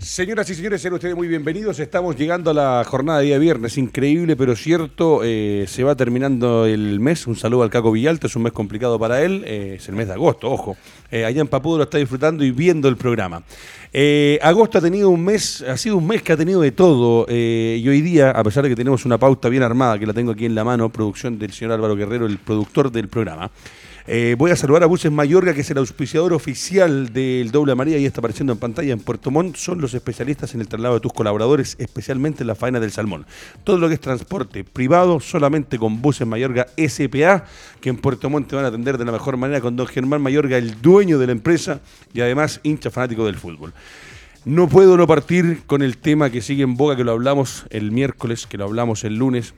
Señoras y señores, sean ustedes muy bienvenidos. Estamos llegando a la jornada de día viernes. Increíble, pero cierto. Eh, se va terminando el mes. Un saludo al Caco Villalto. Es un mes complicado para él. Eh, es el mes de agosto, ojo. Eh, allá en Papudo lo está disfrutando y viendo el programa. agosto ha tenido un mes, ha sido un mes que ha tenido de todo. y hoy día, a pesar de que tenemos una pauta bien armada, que la tengo aquí en la mano, producción del señor Álvaro Guerrero, el productor del programa. Eh, voy a saludar a Buses Mayorga, que es el auspiciador oficial del Doble María y está apareciendo en pantalla en Puerto Montt. Son los especialistas en el traslado de tus colaboradores, especialmente en la faena del salmón. Todo lo que es transporte privado, solamente con Buses Mayorga SPA, que en Puerto Montt te van a atender de la mejor manera con don Germán Mayorga, el dueño de la empresa y además hincha fanático del fútbol. No puedo no partir con el tema que sigue en boga, que lo hablamos el miércoles, que lo hablamos el lunes,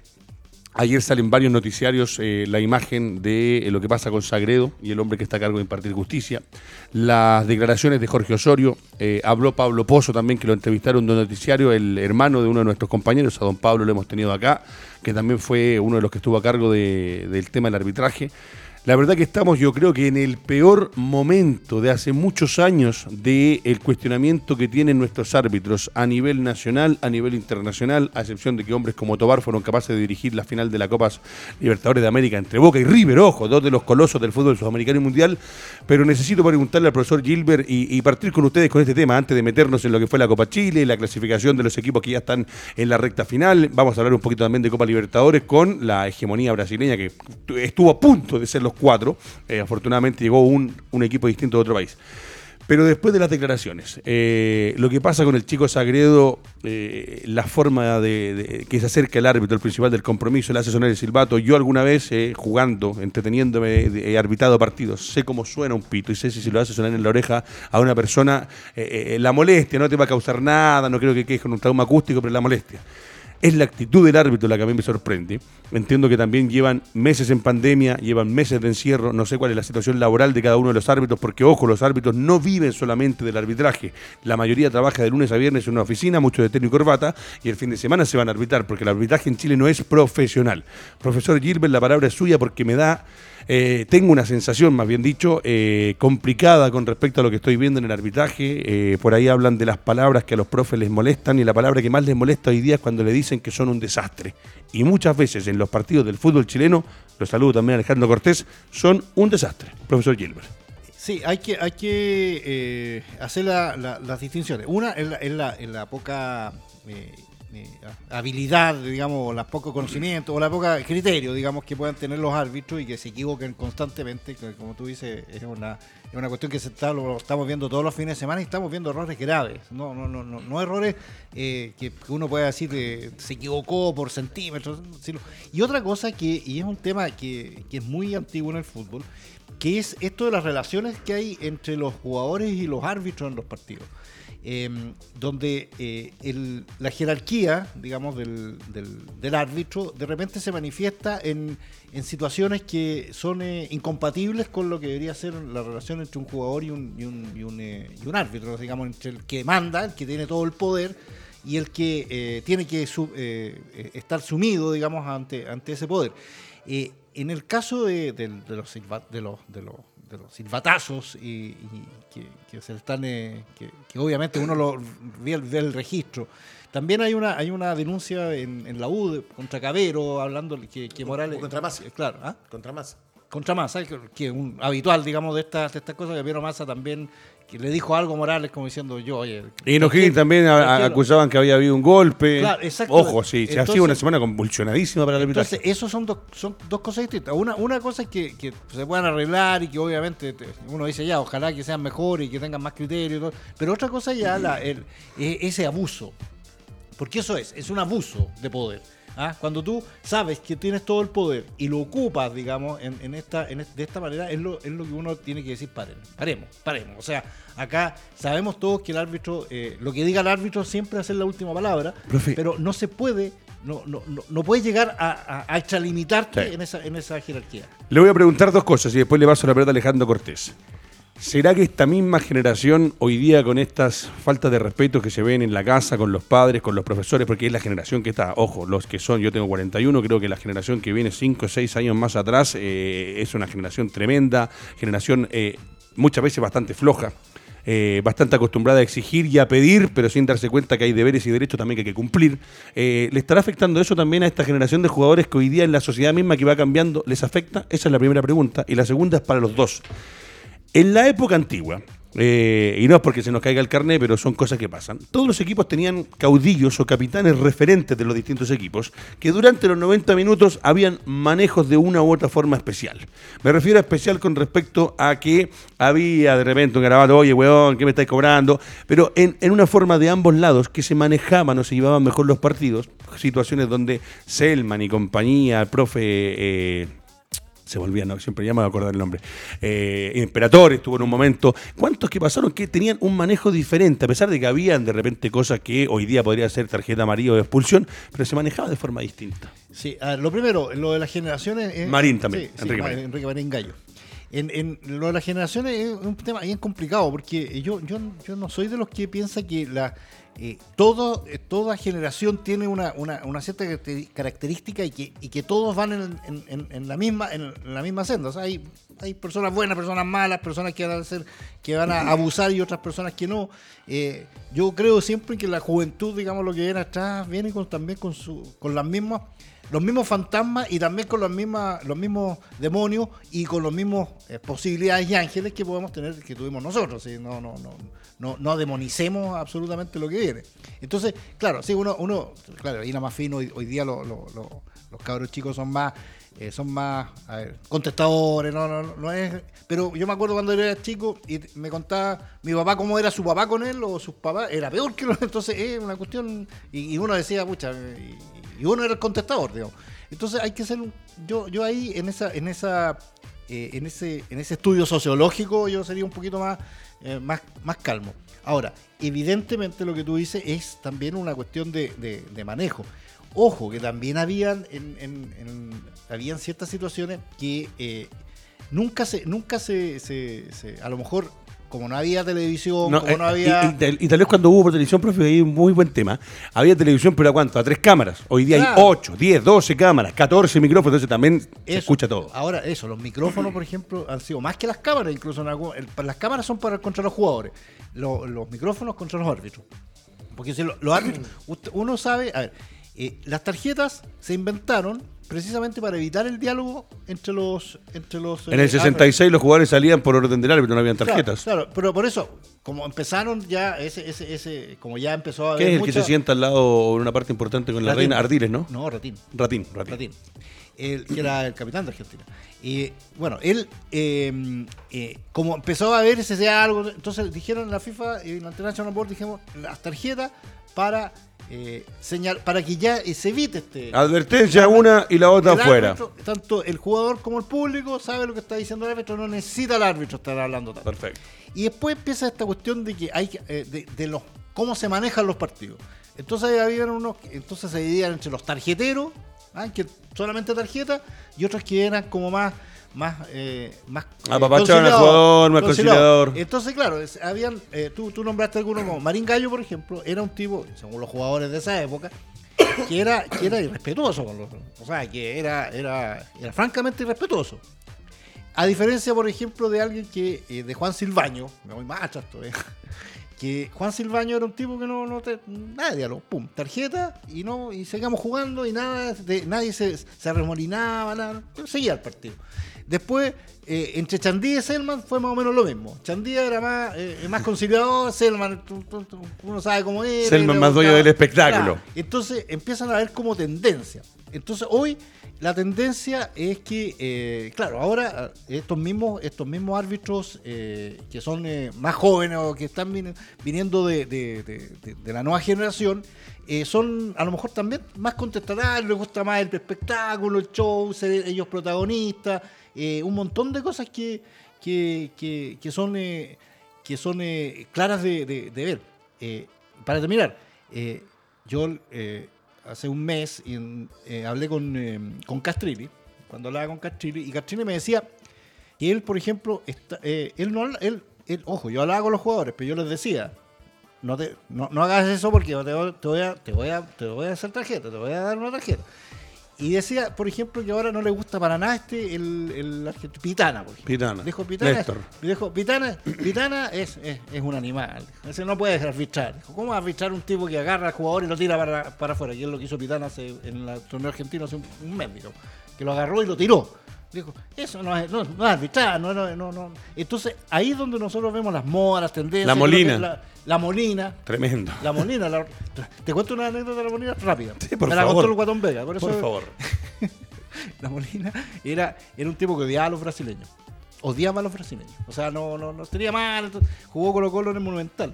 Ayer salen varios noticiarios eh, la imagen de eh, lo que pasa con Sagredo y el hombre que está a cargo de impartir justicia. Las declaraciones de Jorge Osorio. Eh, habló Pablo Pozo también, que lo entrevistaron de un noticiario, el hermano de uno de nuestros compañeros, a don Pablo lo hemos tenido acá, que también fue uno de los que estuvo a cargo del tema del arbitraje. La verdad que estamos, yo creo que en el peor momento de hace muchos años del el cuestionamiento que tienen nuestros árbitros a nivel nacional, a nivel internacional, a excepción de que hombres como Tobar fueron capaces de dirigir la final de la Copa Libertadores de América entre Boca y River, ojo, dos de los colosos del fútbol sudamericano y mundial. Pero necesito preguntarle al profesor Gilbert y partir con ustedes con este tema antes de meternos en lo que fue la Copa Chile, la clasificación de los equipos que ya están en la recta final. Vamos a hablar un poquito también de Copa Libertadores con la hegemonía brasileña que estuvo a punto de ser los cuatro. Eh, afortunadamente llegó un, equipo distinto de otro país. Pero después de las declaraciones, eh, lo que pasa con el chico Sagredo, eh, la forma de, que se acerca el árbitro, el principal del compromiso, le hace sonar el silbato. Yo alguna vez, jugando, entreteniéndome, he arbitrado partidos, sé cómo suena un pito y sé si se lo hace sonar en la oreja a una persona, la molestia no te va a causar nada, no creo que quede con un trauma acústico, pero la molestia. Es la actitud del árbitro la que a mí me sorprende. Entiendo que también llevan meses en pandemia, llevan meses de encierro, no sé cuál es la situación laboral de cada uno de los árbitros, porque ojo, los árbitros no viven solamente del arbitraje. La mayoría trabaja de lunes a viernes en una oficina, mucho de técnico y corbata, y el fin de semana se van a arbitrar, porque el arbitraje en Chile no es profesional. Profesor Gilbert, la palabra es suya porque me da eh, tengo una sensación, más bien dicho, eh, complicada con respecto a lo que estoy viendo en el arbitraje. Eh, por ahí hablan de las palabras que a los profes les molestan y la palabra que más les molesta hoy día es cuando le dicen que son un desastre. Y muchas veces en los partidos del fútbol chileno, los saludo también a Alejandro Cortés, son un desastre. Profesor Gilbert. Sí, hay que, hay que hacer las distinciones. Una es la, la, poca eh, habilidad, digamos, o la poco conocimiento, o la poca criterio, digamos, que puedan tener los árbitros y que se equivoquen constantemente, como tú dices, es una, es una cuestión que estamos viendo todos los fines de semana y estamos viendo errores graves, no, no, no, no, no errores eh, que uno puede decir que se equivocó por centímetros. Y otra cosa que, y es un tema que, que es muy antiguo en el fútbol, que es esto de las relaciones que hay entre los jugadores y los árbitros en los partidos. Em, donde eh, la jerarquía, digamos, del, del, árbitro de repente se manifiesta en, en situaciones que son eh, incompatibles con lo que debería ser la relación entre un jugador y un, y un, y un, eh, y un árbitro, digamos, entre el que manda, el que tiene todo el poder y el que tiene que estar sumido, digamos, ante, ante ese poder. en el caso de, de los, de los, de los de los silbatazos y, que, se están eh, que, obviamente uno lo ve, el registro. También hay una hay una denuncia en, la U contra Cabero hablando que, que Morales contra Massa. Claro ¿ah? contra Massa. Contra Massa que es un habitual digamos de estas de estas cosas. Que Piero Massa también que le dijo algo Morales como diciendo yo, oye. Y en también acusaban que había habido un golpe. Claro, exacto. Ojo, sí, se ha sido una semana convulsionadísima para el arbitraje. Entonces, esos son dos, son dos cosas distintas. Una, una cosa es que, que, se puedan arreglar y que obviamente uno dice ya, ojalá que sean mejores y que tengan más criterios. Pero otra cosa ya la, el, e, ese abuso. Porque eso es, es un abuso de poder. ¿Ah? Cuando tú sabes que tienes todo el poder y lo ocupas, digamos, en, esta, de esta manera, es lo, es lo que uno tiene que decir, paren, paremos, paremos. O sea, acá sabemos todos que el árbitro, eh, lo que diga el árbitro siempre es la última palabra, pero no se puede no, no, no, puedes llegar a, a, extralimitarte en, esa, en esa jerarquía. Le voy a preguntar dos cosas y después le paso la pelota a Alejandro Cortés. ¿Será que esta misma generación hoy día con estas faltas de respeto que se ven en la casa con los padres, con los profesores, porque es la generación que está, ojo, los que son, yo tengo 41, creo que la generación que viene 5 o 6 años más atrás eh, es una generación tremenda, generación eh, muchas veces bastante floja. eh, bastante acostumbrada a exigir y a pedir, pero sin darse cuenta que hay deberes y derechos también que hay que cumplir. ¿Le estará afectando eso también a esta generación de jugadores que hoy día en la sociedad misma que va cambiando les afecta? Esa es la primera pregunta. Y la segunda es para los dos. En la época antigua, eh, y no es porque se nos caiga el carnet, pero son cosas que pasan. Todos los equipos tenían caudillos o capitanes referentes de los distintos equipos, que durante los 90 minutos habían manejos de una u otra forma especial. Me refiero a especial con respecto a que había de repente un garabato, oye, weón, ¿qué me estáis cobrando? Pero en, una forma de ambos lados que se manejaban o se llevaban mejor los partidos, situaciones donde Selman y compañía, el profe... Eh, se volvía, no, siempre ya me voy a acordar el nombre. Eh, Imperator estuvo en un momento. ¿Cuántos que pasaron que tenían un manejo diferente? A pesar de que habían de repente cosas que hoy día podría ser tarjeta amarilla o expulsión, pero se manejaba de forma distinta. Sí, lo primero, lo de las generaciones. Marín también, Enrique, Marín. Enrique Marín Gallo. En, lo de las generaciones es un tema bien complicado, porque yo, yo, yo no soy de los que piensa que la eh, todo, eh, toda generación tiene una, cierta característica y que, y que todos van en, la misma en la misma senda. hay, hay personas buenas, personas malas, personas que van a que van a abusar y otras personas que no. Eh, yo creo siempre que la juventud, digamos, lo que viene atrás, viene con, también con su, con las mismas los mismos fantasmas y también con los mismos, los mismos demonios y con los mismos posibilidades y ángeles que podemos tener que tuvimos nosotros. No, no, no, no, no demonicemos absolutamente lo que viene. Entonces, claro, sí, uno, uno claro, ahí nada más fino, hoy, día los cabros chicos son más, eh, son más contestadores, no, no, no es. Pero yo me acuerdo cuando era chico y me contaba mi papá cómo era su papá con él o sus papás, era peor que los. Entonces es una cuestión. Y, uno decía, pucha, y, uno era el contestador, digamos. Entonces hay que ser yo, yo ahí en esa, en esa, eh, en ese, en ese estudio sociológico, yo sería un poquito más eh, más, más calmo. Ahora, evidentemente lo que tú dices es también una cuestión de, de, manejo. Ojo, que también habían, en, habían ciertas situaciones que eh, nunca se, nunca se, se, a lo mejor como no había televisión, como no eh, había. Y, tal vez cuando hubo televisión, profe, hay un muy buen tema. Había televisión, pero ¿a cuánto? A tres cámaras. Hoy día hay 8, 10, 12 cámaras, 14 micrófonos, entonces también se escucha todo. Ahora, eso, los micrófonos, por ejemplo, han sido más que las cámaras, incluso en las cámaras son para contra los jugadores, los, micrófonos contra los árbitros. Porque si los árbitros, uno sabe, a ver, eh, las tarjetas se inventaron precisamente para evitar el diálogo entre los... Entre los en el 66 eh, los jugadores salían por orden del árbitro, no habían tarjetas. Claro, pero por eso, como empezaron ya, ese, ese, ese como ya empezó a haber... ¿Qué es el que se sienta al lado en una parte importante con la reina? Ardiles, ¿no? No, Ratín. Ratín, Ratín. Ratín. que era el capitán de Argentina. Y bueno, él, em, eh, como empezó a ver ese algo, entonces dijeron en la FIFA y en la International Board, dijimos, las tarjetas para eh, señal, para que ya se evite este. Advertencia una y la otra afuera. tanto el jugador como el público sabe lo que está diciendo el árbitro, no necesita el árbitro estar hablando tanto. Perfecto. Y después empieza esta cuestión de que hay eh, de, de, los cómo se manejan los partidos. Entonces había unos, entonces se dividían entre los tarjeteros, ¿ah? que solamente tarjeta, y otros que eran como más más eh, más eh, al jugador, más conciliador. Entonces, claro, habían eh, tú, tú nombraste alguno como Marín Gallo, por ejemplo, era un tipo, según los jugadores de esa época, que era, que era irrespetuoso con los, o sea, que era, era, era francamente irrespetuoso. A diferencia, por ejemplo, de alguien que, eh, de Juan Silvaño, me voy más chato, eh, que Juan Silvaño era un tipo que no, no te, nada, diálogo, pum, tarjeta y no, y seguíamos jugando y nada, de, nadie se, se arremolinaba, nada, seguía el partido. Después, eh, entre Chandía y Selman fue más o menos lo mismo. Chandía era más, eh, más conciliador, Selman, uno sabe cómo es. Selman más dueño del espectáculo. Entonces empiezan a ver como tendencia. Entonces hoy la tendencia es que, eh, claro, ahora estos mismos, estos mismos árbitros que son más jóvenes o que están viniendo de, de la nueva generación, eh, son a lo mejor también más contestatarios, les gusta más el espectáculo, el show, ser ellos protagonistas, eh, un montón de cosas que, que, que, son, que son eh, claras de, ver. para terminar, yo hace un mes hablé con, con Castrilli, cuando hablaba con Castrilli, y Castrilli me decía que él, por ejemplo, está, él no él, él, ojo, yo hablaba con los jugadores, pero yo les decía, no, te, no, hagas eso porque te, voy a, te, voy a, te voy a hacer tarjeta, te voy a dar una tarjeta. Y decía, por ejemplo, que ahora no le gusta para nada este, el, el argentino, Pitana. Por ejemplo. Pitana. Dijo Pitana, Néstor. dijo, Pitana, Pitana es, es, es un animal. Ese no puede arbitrar. Dijo, ¿cómo arbitrar un tipo que agarra al jugador y lo tira para, para afuera? Y es lo que hizo Pitana hace, en el torneo argentino hace un, un mes, que lo agarró y lo tiró. Dijo, eso no es, no, no es arbitrar, no, no, no, no. Entonces, ahí es donde nosotros vemos las modas, las tendencias. La Molina. La, la Molina. Tremendo. La Molina, la- te cuento una anécdota de la Molina rápida. Sí, por Me la contó el Guatón Vega. Por, eso Por favor. La Molina era, era un tipo que odiaba a los brasileños. Odiaba a los brasileños. O sea, no, no, no tenía mal. entonces, Jugó Colo Colo en el Monumental.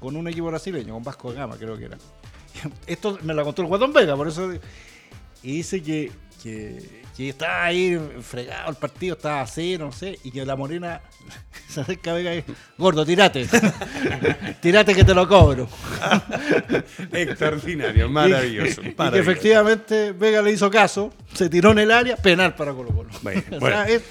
Con un equipo brasileño, con Vasco de Gama, creo que era. Esto me la contó el Guatón Vega, por eso. Y dice que, que, que estaba ahí fregado el partido, estaba a cero, no sé, y que la Morena se acerca a Vega y gordo, tirate. tirate que te lo cobro. Extraordinario, maravilloso. Y que efectivamente Vega le hizo caso, se tiró en el área, penal para Colo Colo. Bueno, O sea, bueno. es-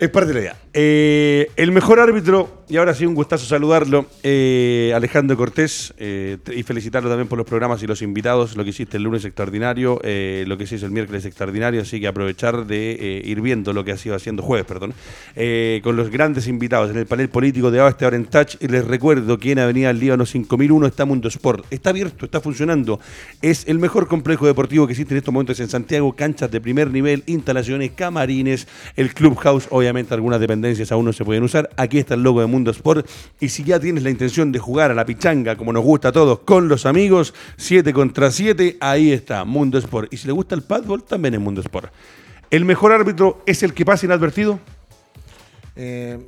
Es parte de la idea. Eh, el mejor árbitro, y ahora sí un gustazo saludarlo, eh, Alejandro Cortés, eh, y felicitarlo también por los programas y los invitados, lo que hiciste el lunes extraordinario, lo que se hizo el miércoles extraordinario, así que aprovechar de eh, ir viendo lo que ha sido haciendo jueves, perdón, eh, con los grandes invitados en el panel político de Abaste en Touch, y les recuerdo que en Avenida Líbano 5001 está Mundo Sport, está abierto, está funcionando, es el mejor complejo deportivo que existe en estos momentos en Santiago, canchas de primer nivel, instalaciones, camarines, el Clubhouse, obviamente algunas dependencias aún no se pueden usar. Aquí está el logo de Mundo Sport. Y si ya tienes la intención de jugar a la pichanga, como nos gusta a todos, con los amigos, 7 contra 7, ahí está Mundo Sport. Y si le gusta el padball, también es Mundo Sport. ¿El mejor árbitro es el que pasa inadvertido? Eh,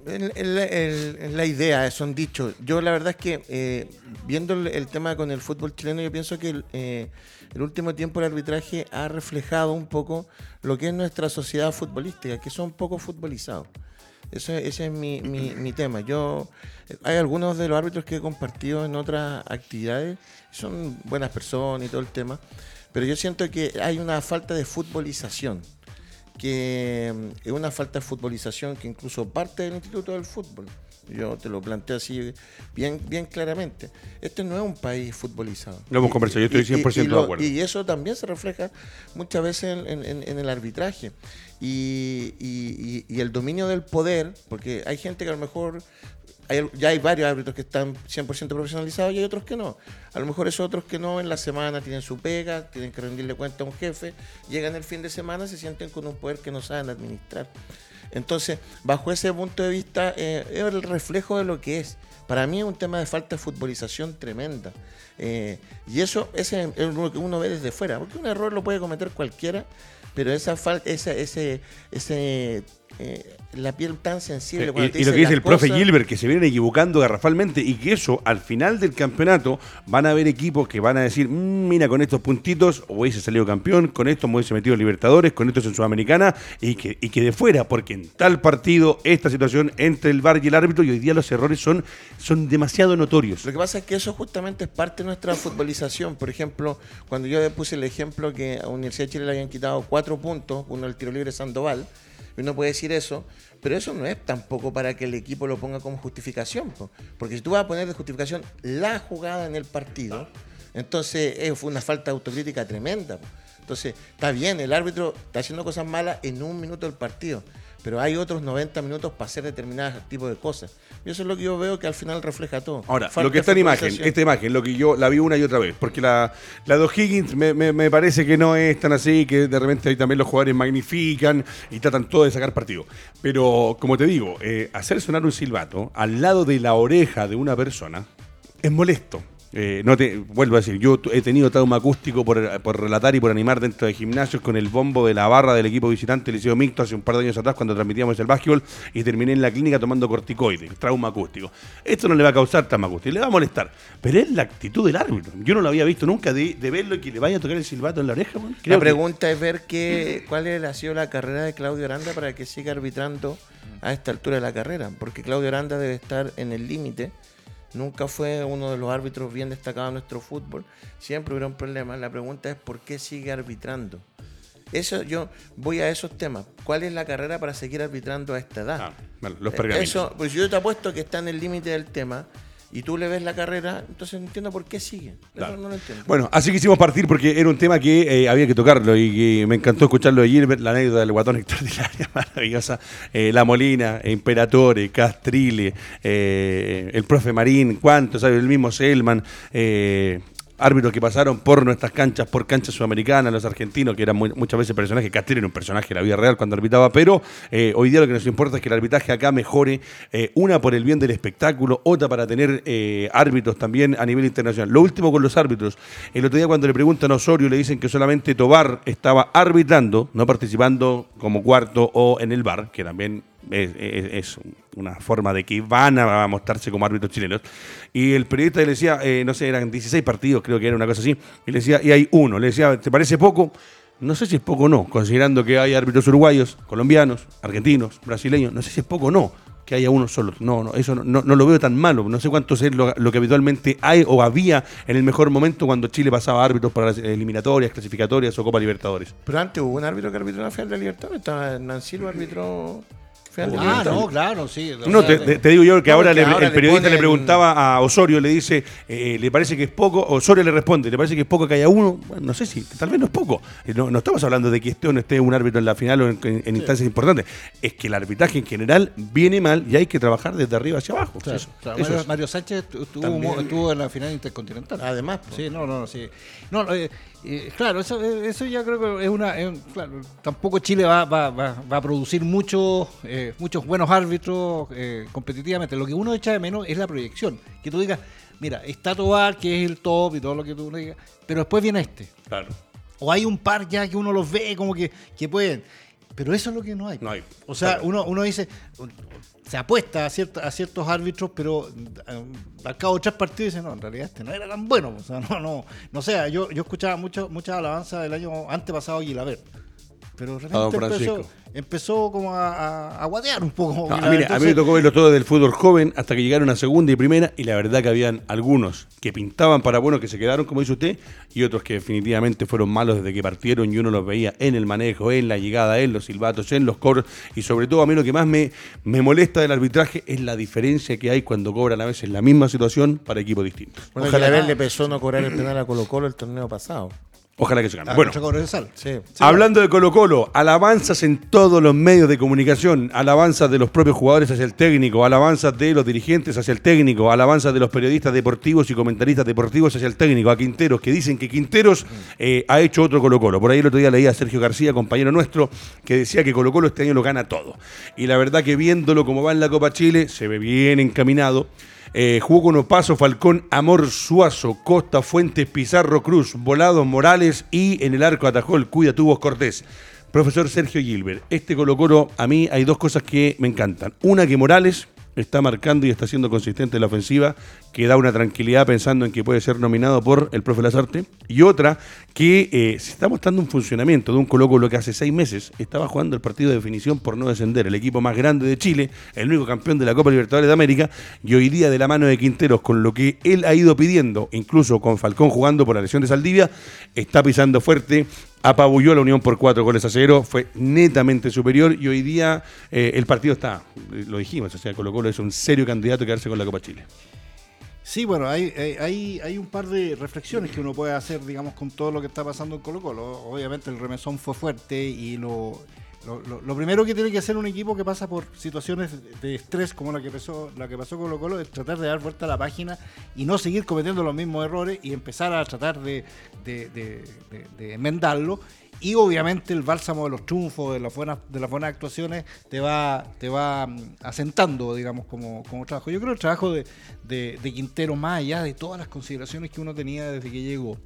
la idea, son dichos. Yo la verdad es que eh, viendo el, tema con el fútbol chileno, yo pienso que eh, el último tiempo el arbitraje ha reflejado un poco lo que es nuestra sociedad futbolística, que son poco futbolizados. Ese es mi, mi- tema. Yo hay algunos de los árbitros que he compartido en otras actividades, son buenas personas y todo el tema, pero yo siento que hay una falta de futbolización que mm, es una falta de futbolización que incluso parte del Instituto del Fútbol. Yo te lo planteo así bien, bien claramente. Este no es un país futbolizado. Lo hemos conversado, yo estoy y- y- 100% y de acuerdo. Y eso también se refleja muchas veces en- en- en el arbitraje. Y, el dominio del poder, porque hay gente que a lo mejor ya hay varios árbitros que están 100% profesionalizados y hay otros que no. A lo mejor esos otros que no en la semana tienen su pega, tienen que rendirle cuenta a un jefe, llegan el fin de semana, se sienten con un poder que no saben administrar. Entonces, bajo ese punto de vista, eh, es el reflejo de lo que es. Para mí es un tema de falta de futbolización tremenda. Eh, y eso ese es lo que uno ve desde fuera, porque un error lo puede cometer cualquiera, pero esa falta, ese, ese eh, la piel tan sensible. Eh, cuando y, te y lo que dice el profe Gilbert, que se vienen equivocando garrafalmente y que eso, al final del campeonato, van a haber equipos que van a decir, "Mm, mira, con estos puntitos hubiese salido campeón, con esto me hubiese metido en Libertadores, con esto es en Sudamericana, y que, y que de fuera, porque en tal partido, esta situación entre el VAR y el árbitro, y hoy día los errores son, son demasiado notorios. Lo que pasa es que eso justamente es parte de nuestra futbolización. Por ejemplo, cuando yo puse el ejemplo que a Universidad de Chile le habían quitado cuatro puntos, uno el tiro libre Sandoval, uno puede decir eso, pero eso no es tampoco para que el equipo lo ponga como justificación. po. Porque si tú vas a poner de justificación la jugada en el partido, entonces eh, fue una falta de autocrítica tremenda. Entonces, está bien, el árbitro está haciendo cosas malas en un minuto del partido, pero hay otros 90 minutos para hacer determinados tipos de cosas. Y eso es lo que yo veo que al final refleja todo. Ahora, Falta lo que está en imagen, esta imagen, lo que yo la vi una y otra vez, porque la, la de O'Higgins me, me- me parece que no es tan así, que de repente ahí también los jugadores magnifican y tratan todo de sacar partido. Pero, como te digo, eh, hacer sonar un silbato al lado de la oreja de una persona es molesto. Eh, no te vuelvo a decir, yo he tenido trauma acústico por, por relatar y por animar dentro de gimnasios con el bombo de la barra del equipo visitante Liceo Mixto hace un par de años atrás cuando transmitíamos el básquetbol y terminé en la clínica tomando corticoides, trauma acústico. Esto no le va a causar trauma acústico, le va a molestar, pero es la actitud del árbitro. Yo no lo había visto nunca de, de verlo y que le vaya a tocar el silbato en la oreja. Creo La que- pregunta es ver qué, cuál ha sido la carrera de Claudio Aranda para que siga arbitrando a esta altura de la carrera, porque Claudio Aranda debe estar en el límite. Nunca fue uno de los árbitros bien destacados en nuestro fútbol. Siempre hubiera un problema. La pregunta es por qué sigue arbitrando. Eso yo voy a esos temas. ¿Cuál es la carrera para seguir arbitrando a esta edad? Ah, bueno, los pergaminos. Eso, pues yo te apuesto que está en el límite del tema y tú le ves la carrera, entonces no entiendo por qué sigue. Claro. No, no lo entiendo. Bueno, así quisimos partir porque era un tema que eh, había que tocarlo y que me encantó escucharlo de Gilbert, la anécdota del guatón extraordinaria, maravillosa. Eh, la Molina, Imperatore, Castrile, eh, el profe Marín, cuántos, ¿sabes? el mismo Selman. Árbitros que pasaron por nuestras canchas, por canchas sudamericanas, los argentinos, que eran muchas veces personajes, Castillo era un personaje de la vida real cuando arbitraba, pero eh, hoy día lo que nos importa es que el arbitraje acá mejore, eh, una por el bien del espectáculo, otra para tener eh, árbitros también a nivel internacional. Lo último con los árbitros, el otro día cuando le preguntan a Osorio, le dicen que solamente Tobar estaba arbitrando, no participando como cuarto o en el bar, que también es, una forma de que van a mostrarse como árbitros chilenos. Y el periodista le decía, eh, no sé, eran 16 partidos, creo que era una cosa así, y le decía, y hay uno, le decía, ¿te parece poco? No sé si es poco o no, considerando que hay árbitros uruguayos, colombianos, argentinos, brasileños, no sé si es poco o no que haya uno solo. No, no, eso no, no- lo veo tan malo. No sé cuánto es lo, lo que habitualmente hay o había en el mejor momento cuando Chile pasaba árbitros para las eliminatorias, clasificatorias o Copa Libertadores. Pero antes hubo un árbitro que arbitró la final de Libertadores, Nancy lo arbitró Ah, no, claro, sí. No, te, digo yo que No, ahora, le- ahora el le periodista le preguntaba a Osorio, le dice, eh, ¿le parece que es poco? Osorio le responde, ¿le parece que es poco que haya uno? Bueno, no sé si, tal vez no es poco. Eh, No, no estamos hablando de que esté o no esté un árbitro en la final o en, en- en instancias importantes. Es que el arbitraje en general viene mal y hay que trabajar desde arriba hacia abajo. Claro, Eso- claro, eso Mario, es. Mario Sánchez tu- estuvo, También. estuvo en la final intercontinental. Además. Sí, no, no, sí. No, eh, eh, claro, eso, eso ya creo que es una. es un- claro, tampoco Chile va, va, va, va a producir muchos eh, muchos buenos árbitros eh, competitivamente. Lo que uno echa de menos es la proyección. Que tú digas, mira, está Tobar, que es el top y todo lo que tú digas, pero después viene este. Claro. O hay un par ya que uno los ve como que, que pueden. Pero eso es lo que no hay. No hay. O sea, Claro. uno, uno dice, se apuesta a, cierta- a ciertos árbitros, pero eh, al cabo de tres partidos dice, no, en realidad este no era tan bueno. O sea, no, no, no sé, yo, yo escuchaba mucho, muchas alabanzas del año antepasado a Guilaber. Pero repente empezó, como a, a, a guatear un poco. No, a mí me tocó verlo todo del fútbol joven hasta que llegaron a segunda y primera y la verdad que habían algunos que pintaban para buenos que se quedaron, como dice usted, y otros que definitivamente fueron malos desde que partieron y uno los veía en el manejo, en la llegada, en los silbatos, en los cobros y sobre todo a mí lo que más me, me molesta del arbitraje es la diferencia que hay cuando cobran a veces la misma situación para equipos distintos. Bueno, Ojalá- Ojalá le pesó no cobrar el penal a Colo Colo el torneo pasado. Ojalá que se gane. ah, Bueno. Sí. Hablando de Colo Colo, alabanzas en todos los medios de comunicación, alabanzas de los propios jugadores hacia el técnico, alabanzas de los dirigentes hacia el técnico, alabanzas de los periodistas deportivos y comentaristas deportivos hacia el técnico, a Quinteros, que dicen que Quinteros eh, ha hecho otro Colo Colo. Por ahí el otro día leía a Sergio García, compañero nuestro, que decía que Colo Colo este año lo gana todo. Y la verdad que viéndolo como va en la Copa Chile, se ve bien encaminado. Eh, jugó con Opaso, Falcón, Amor Suazo, Costa, Fuentes, Pizarro, Cruz, Volados, Morales y en el arco atajó el Cuida Tubos Cortés. Profesor Sergio Gilbert, este Colo Colo, a mí hay dos cosas que me encantan. Una que Morales está marcando y está siendo consistente en la ofensiva, que da una tranquilidad pensando en que puede ser nominado por el profe Lazarte. Y otra, que eh, se está mostrando un funcionamiento de un Colo Colo que hace seis meses estaba jugando el partido de definición por no descender, el equipo más grande de Chile, el único campeón de la Copa Libertadores de América, y hoy día de la mano de Quinteros, con lo que él ha ido pidiendo, incluso con Falcón jugando por la lesión de Saldivia, está pisando fuerte, apabulló a la Unión por cuatro goles a cero, fue netamente superior y hoy día eh, el partido está, eh, lo dijimos, o sea, Colo Colo es un serio candidato a quedarse con la Copa Chile. Sí, bueno, hay, hay, un par de reflexiones que uno puede hacer, digamos, con todo lo que está pasando en Colo Colo. Obviamente el remesón fue fuerte y lo, lo, lo- primero que tiene que hacer un equipo que pasa por situaciones de estrés como la que pasó, la que pasó Colo Colo es tratar de dar vuelta a la página y no seguir cometiendo los mismos errores y empezar a tratar de, de- de- de- enmendarlo. Y obviamente el bálsamo de los triunfos, de las buenas, de las buenas actuaciones, te va, te va mm, asentando, digamos, como, como trabajo. Yo creo que el trabajo de, de Quintero, más allá de todas las consideraciones que uno tenía desde que llegó,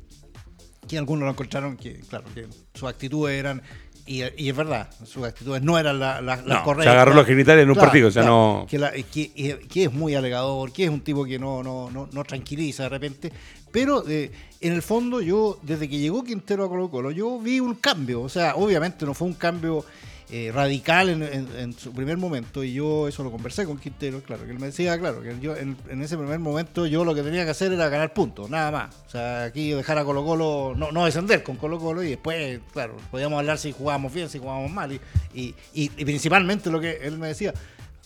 que algunos lo encontraron que, claro, que sus actitudes eran, y, y es verdad, sus actitudes no eran la- la- las No, correctas. se agarró los genitales en un Claro, partido, o sea, claro, no... Que, la- que- que es muy alegador, que es un tipo que no, no, no, no tranquiliza de repente. Pero eh, en el fondo yo, desde que llegó Quintero a Colo Colo, yo vi un cambio. O sea, obviamente no fue un cambio eh, radical en, su primer momento. Y yo eso lo conversé con Quintero, claro, que él me decía, claro, que yo en, ese primer momento yo lo que tenía que hacer era ganar puntos, nada más. O sea, aquí dejar a Colo Colo, no, no descender con Colo Colo y después, claro, podíamos hablar si jugábamos bien, si jugábamos mal. Y- y principalmente lo que él me decía,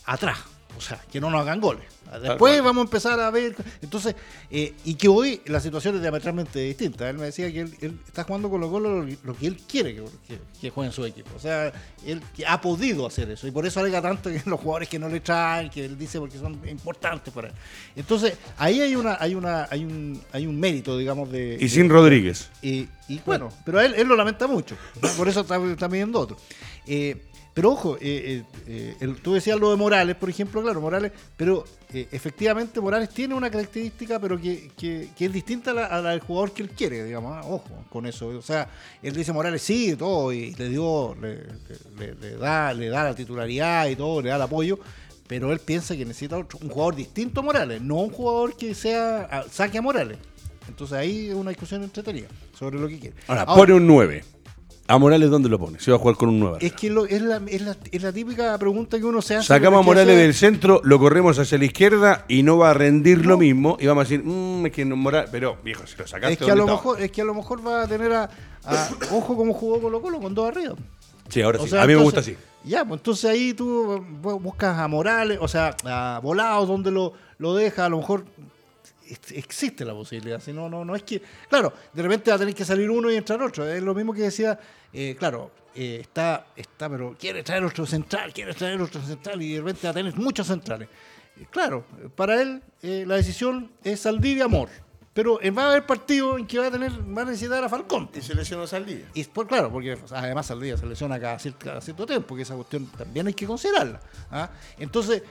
atrás. O sea, que no nos hagan goles. Después vamos a empezar a ver. Entonces, eh, y que hoy la situación es diametralmente distinta. Él me decía que él, está jugando con los goles lo, que él quiere que, que, juegue en su equipo. O sea, él ha podido hacer eso. Y por eso alega tanto que los jugadores que no le traen, que él dice porque son importantes para él. Entonces, ahí hay una, hay una, hay un, hay un mérito, digamos, de. Y sin Rodríguez. Y, bueno, pero él, él lo lamenta mucho. Por eso está, está midiendo otro. Eh, pero ojo, eh, eh, eh tú decías lo de Morales, por ejemplo, claro, Morales, pero eh, efectivamente Morales tiene una característica, pero que, que, es distinta a la, del jugador que él quiere, digamos, ¿ah? ojo con eso. O sea, él dice Morales sí, todo, y le dio, le, da, le da la titularidad y todo, le da el apoyo, pero él piensa que necesita un jugador distinto a Morales, no un jugador que sea saque a Morales. Entonces ahí es una discusión entretenida sobre lo que quiere. Ahora, Ahora pone un 9. ¿A Morales dónde lo pone? Se va a jugar con un 9. Es que es, la, es, la, es, la, típica pregunta que uno se hace. Sacamos a Morales del centro, lo corremos hacia la izquierda y no va a rendir lo mismo. Y vamos a decir, mmm, es que no Morales. Pero, viejo, si lo sacaste. Es que, a lo mejor, es que a lo mejor va a tener a. ojo como jugó Colo Colo con dos arriba. Sí, ahora sí. a mí me gusta así. Ya, pues entonces ahí tú buscas a Morales, o sea, a Volados, donde lo, lo deja, a lo mejor existe la posibilidad. Si no, no, no es que. Claro, de repente va a tener que salir uno y entrar otro. Es lo mismo que decía eh, claro, eh, está, está, pero quiere traer otro central, quiere traer otro central y de repente va a tener muchos centrales. Eh, claro, para él la decisión es Saldivia Amor. Pero va a haber partido en que va a tener, va a necesitar a Falcón. Y se lesiona Saldivia. Y por, claro, porque además Saldivia se lesiona cada cierto, tiempo, porque esa cuestión también hay que considerarla. ¿ah? Entonces,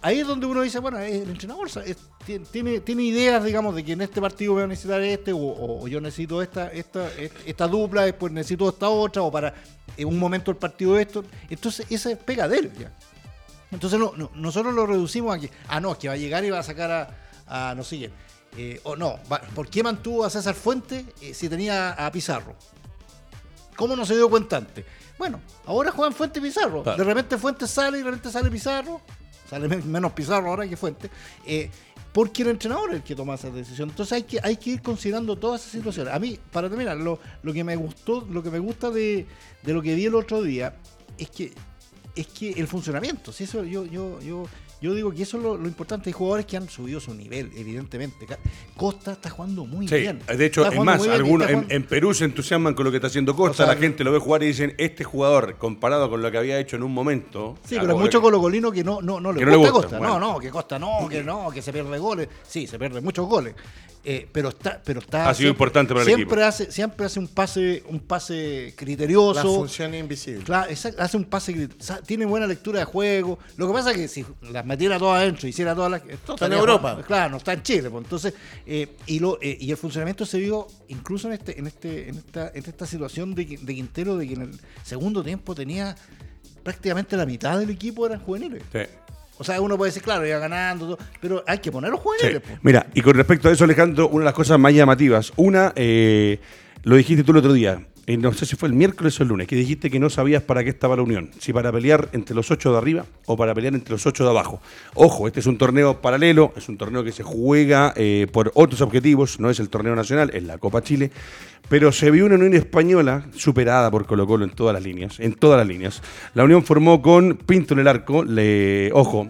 ahí es donde uno dice, bueno, el entrenador tiene, tiene ideas, digamos, de que en este partido voy a necesitar este, o, yo necesito esta, esta, esta, dupla, después necesito esta otra, o para en un momento del partido esto. Entonces, esa es pega de él ya. Entonces, no, nosotros lo reducimos aquí. Ah, no, es que va a llegar y va a sacar a, a no sé eh, o no, ¿por qué mantuvo a César Fuente eh, si tenía a Pizarro? ¿Cómo no se dio cuenta antes? Bueno, ahora juegan Fuente y Pizarro. De repente Fuente sale y de repente sale Pizarro. Sale menos Pizarro ahora que Fuente. Eh, porque el entrenador es el que toma esa decisión. Entonces hay que, hay que ir considerando todas esas situaciones. A mí, para terminar, lo, lo que me gustó, lo que me gusta de, de, lo que vi el otro día es que es que el funcionamiento, si eso yo, yo, yo, yo digo que eso es lo, importante. Hay jugadores que han subido su nivel, evidentemente. Costa está jugando muy bien. De hecho, es más, algunos en, Perú se entusiasman con lo que está haciendo Costa. la gente lo ve jugar y dicen, este jugador, comparado con lo que había hecho en un momento. Sí, pero hay mucho colocolino que no, no, no le, gusta, Costa. No, no, que Costa no, que no, que se pierde goles. Sí, se pierde muchos goles. Eh, pero está pero está ha sido importante para el siempre equipo. hace siempre hace un pase un pase criterioso. La función invisible. Claro, hace un pase tiene buena lectura de juego. Lo que pasa es que si las metiera todas adentro hiciera todas las está en Europa. claro no está en Chile pues, entonces eh, y lo eh, y el funcionamiento se vio incluso en este en este en esta en esta situación de, de Quintero de que en el segundo tiempo tenía prácticamente la mitad del equipo eran juveniles. Sí. O sea, uno puede decir, claro, iba ganando, pero hay que poner los juveniles. Mira, y con respecto a eso, Alejandro, una de las cosas más llamativas. Una, eh, lo dijiste tú el otro día, eh, no sé si fue el miércoles o el lunes, que dijiste que no sabías para qué estaba la Unión, si para pelear entre los ocho de arriba o para pelear entre los ocho de abajo. Ojo, este es un torneo paralelo, es un torneo que se juega eh, por otros objetivos, no es el torneo nacional, es la Copa Chile, pero se vio una Unión Española superada por Colo Colo en todas las líneas, en todas las líneas. La Unión formó con Pinto en el arco, ojo,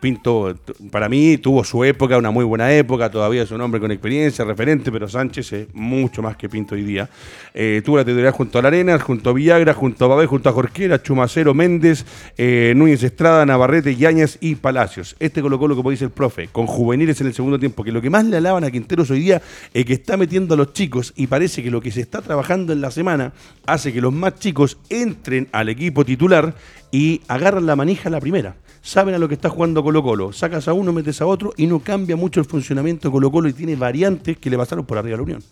Pinto para mí tuvo su época, una muy buena época, todavía es un hombre con experiencia, referente, pero Sánchez es mucho más que Pinto hoy día. Eh, tuvo la titularidad junto a la Arena, junto a Villagra, junto a Babé, junto a Jorquera, Chumacero, Méndez, eh, Núñez Estrada, Navarrete, Yañez y Palacios. Este Colo Colo, como dice el profe, con juveniles en el segundo tiempo, que lo que más le alaban a Quinteros hoy día es que está metiendo a los chicos y parece que lo que se está trabajando en la semana hace que los más chicos entren al equipo titular y agarran la manija a la primera. Saben a lo que está jugando Colo Colo. Sacas a uno, metes a otro y no cambia mucho el funcionamiento de Colo Colo y tiene variantes que le pasaron por arriba a la Unión.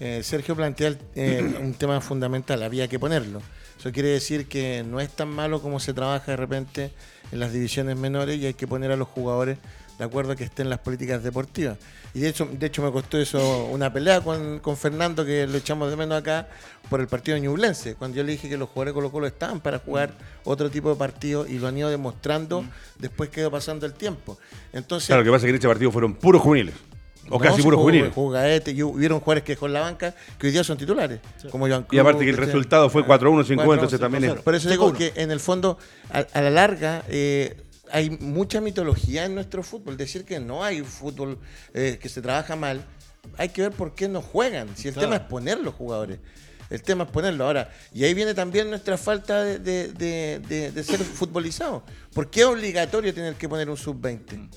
Eh, Sergio plantea eh, un tema fundamental, había que ponerlo. Eso quiere decir que no es tan malo como se trabaja de repente en las divisiones menores y hay que poner a los jugadores de acuerdo a que estén las políticas deportivas. Y de hecho, de hecho me costó eso una pelea con, Fernando, que lo echamos de menos acá, por el partido de Ñublense, cuando yo le dije que los jugadores de Colo Colo estaban para jugar otro tipo de partido y lo han ido demostrando mm. después que pasando el tiempo. Entonces, claro, lo que pasa es que en este partido fueron puros juveniles. O casi puros juveniles. Y hubieron jugadores que con la banca que hoy día son titulares. Como Cruz, y aparte que el resultado fue 4-1, 50, también Por eso digo que en el fondo, a, la larga, eh, hay mucha mitología en nuestro fútbol. Decir que no hay fútbol eh, que se trabaja mal, hay que ver por qué no juegan. Si el Claro. tema es poner los jugadores. El tema es ponerlo ahora. Y ahí viene también nuestra falta de, de- de- de- de ser futbolizado. ¿Por qué es obligatorio tener que poner un sub-20?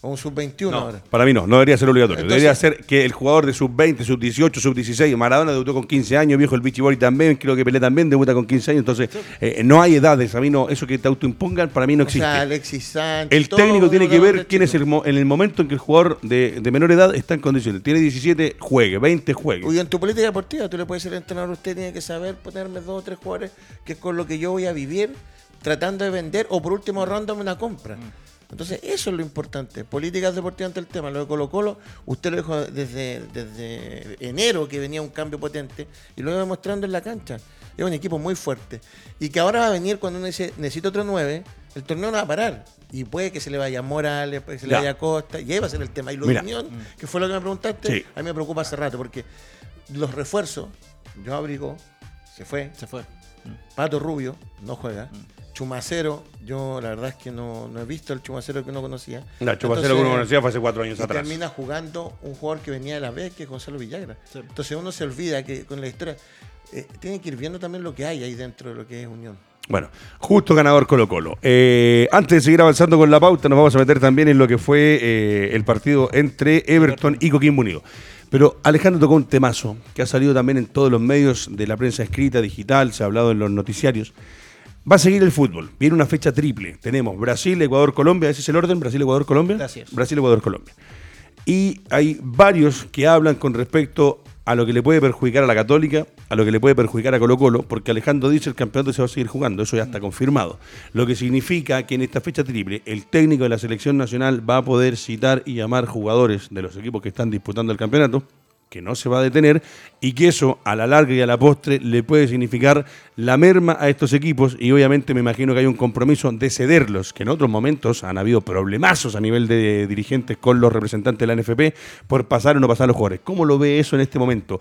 O un sub-21 No, ahora. para mí no, no debería ser obligatorio. Entonces- debería ser que el jugador de sub-20, sub-18, sub-16, Maradona debutó con 15 años, viejo el Vichy Bori también, creo que Pelé también debuta con 15 años, entonces eh, no hay edades, a mí no, eso que te autoimpongan para mí no O existe. sea, Alexis Sánchez. el técnico tiene que ver quién es el, mo- en el momento en que el jugador de, de menor edad está en condiciones. Tiene 17, juegue, 20, juegue. Uy, en tu política deportiva, tú le puedes ser entrenador, usted tiene que saber ponerme dos o tres jugadores que es con lo que yo voy a vivir, tratando de vender, o por último, rondándome una compra. Entonces, eso es lo importante. Políticas deportivas ante el tema. Lo de Colo Colo, usted lo dijo desde, desde enero que venía un cambio potente y lo iba demostrando en la cancha. Es un equipo muy fuerte. Y que ahora va a venir cuando uno dice, necesito otro 9, el torneo no va a parar. Y puede que se le vaya a Morales, puede que se le Ya. vaya a Costa, y ahí va a ser el tema. Y lo Mira. de Unión, que fue lo que me preguntaste, Sí. a mí me preocupa hace rato, porque los refuerzos, yo abrigo, se fue, Se fue. Pato Rubio, no juega. Chumacero, yo la verdad es que no, no he visto el Chumacero que uno conocía. La chupacera Entonces, que uno conocía fue hace cuatro años y atrás. termina jugando un jugador que venía de la B, que es Gonzalo Villagra. Sí. Entonces uno se olvida que con la historia eh, tiene que ir viendo también lo que hay ahí dentro de lo que es Unión. Bueno, justo ganador Colo Colo. Eh, antes de seguir avanzando con la pauta, nos vamos a meter también en lo que fue eh, el partido entre Everton y Coquimbo Unido. Pero Alejandro tocó un temazo que ha salido también en todos los medios de la prensa escrita, digital, se ha hablado en los noticiarios. Va a seguir el fútbol. Viene una fecha triple. Tenemos Brasil, Ecuador, Colombia. ¿Ese es el orden? Brasil, Ecuador, Colombia. Es. Brasil, Ecuador, Colombia. Y hay varios que hablan con respecto a lo que le puede perjudicar a la Católica, a lo que le puede perjudicar a Colo Colo, porque Alejandro dice el campeonato se va a seguir jugando, eso ya está confirmado. Lo que significa que en esta fecha triple el técnico de la selección nacional va a poder citar y llamar jugadores de los equipos que están disputando el campeonato, que no se va a detener, y que eso a la larga y a la postre le puede significar la merma a estos equipos, y obviamente me imagino que hay un compromiso de cederlos, que en otros momentos han habido problemazos a nivel de dirigentes con los representantes de la NFP por pasar o no pasar los jugadores. ¿Cómo lo ve eso en este momento?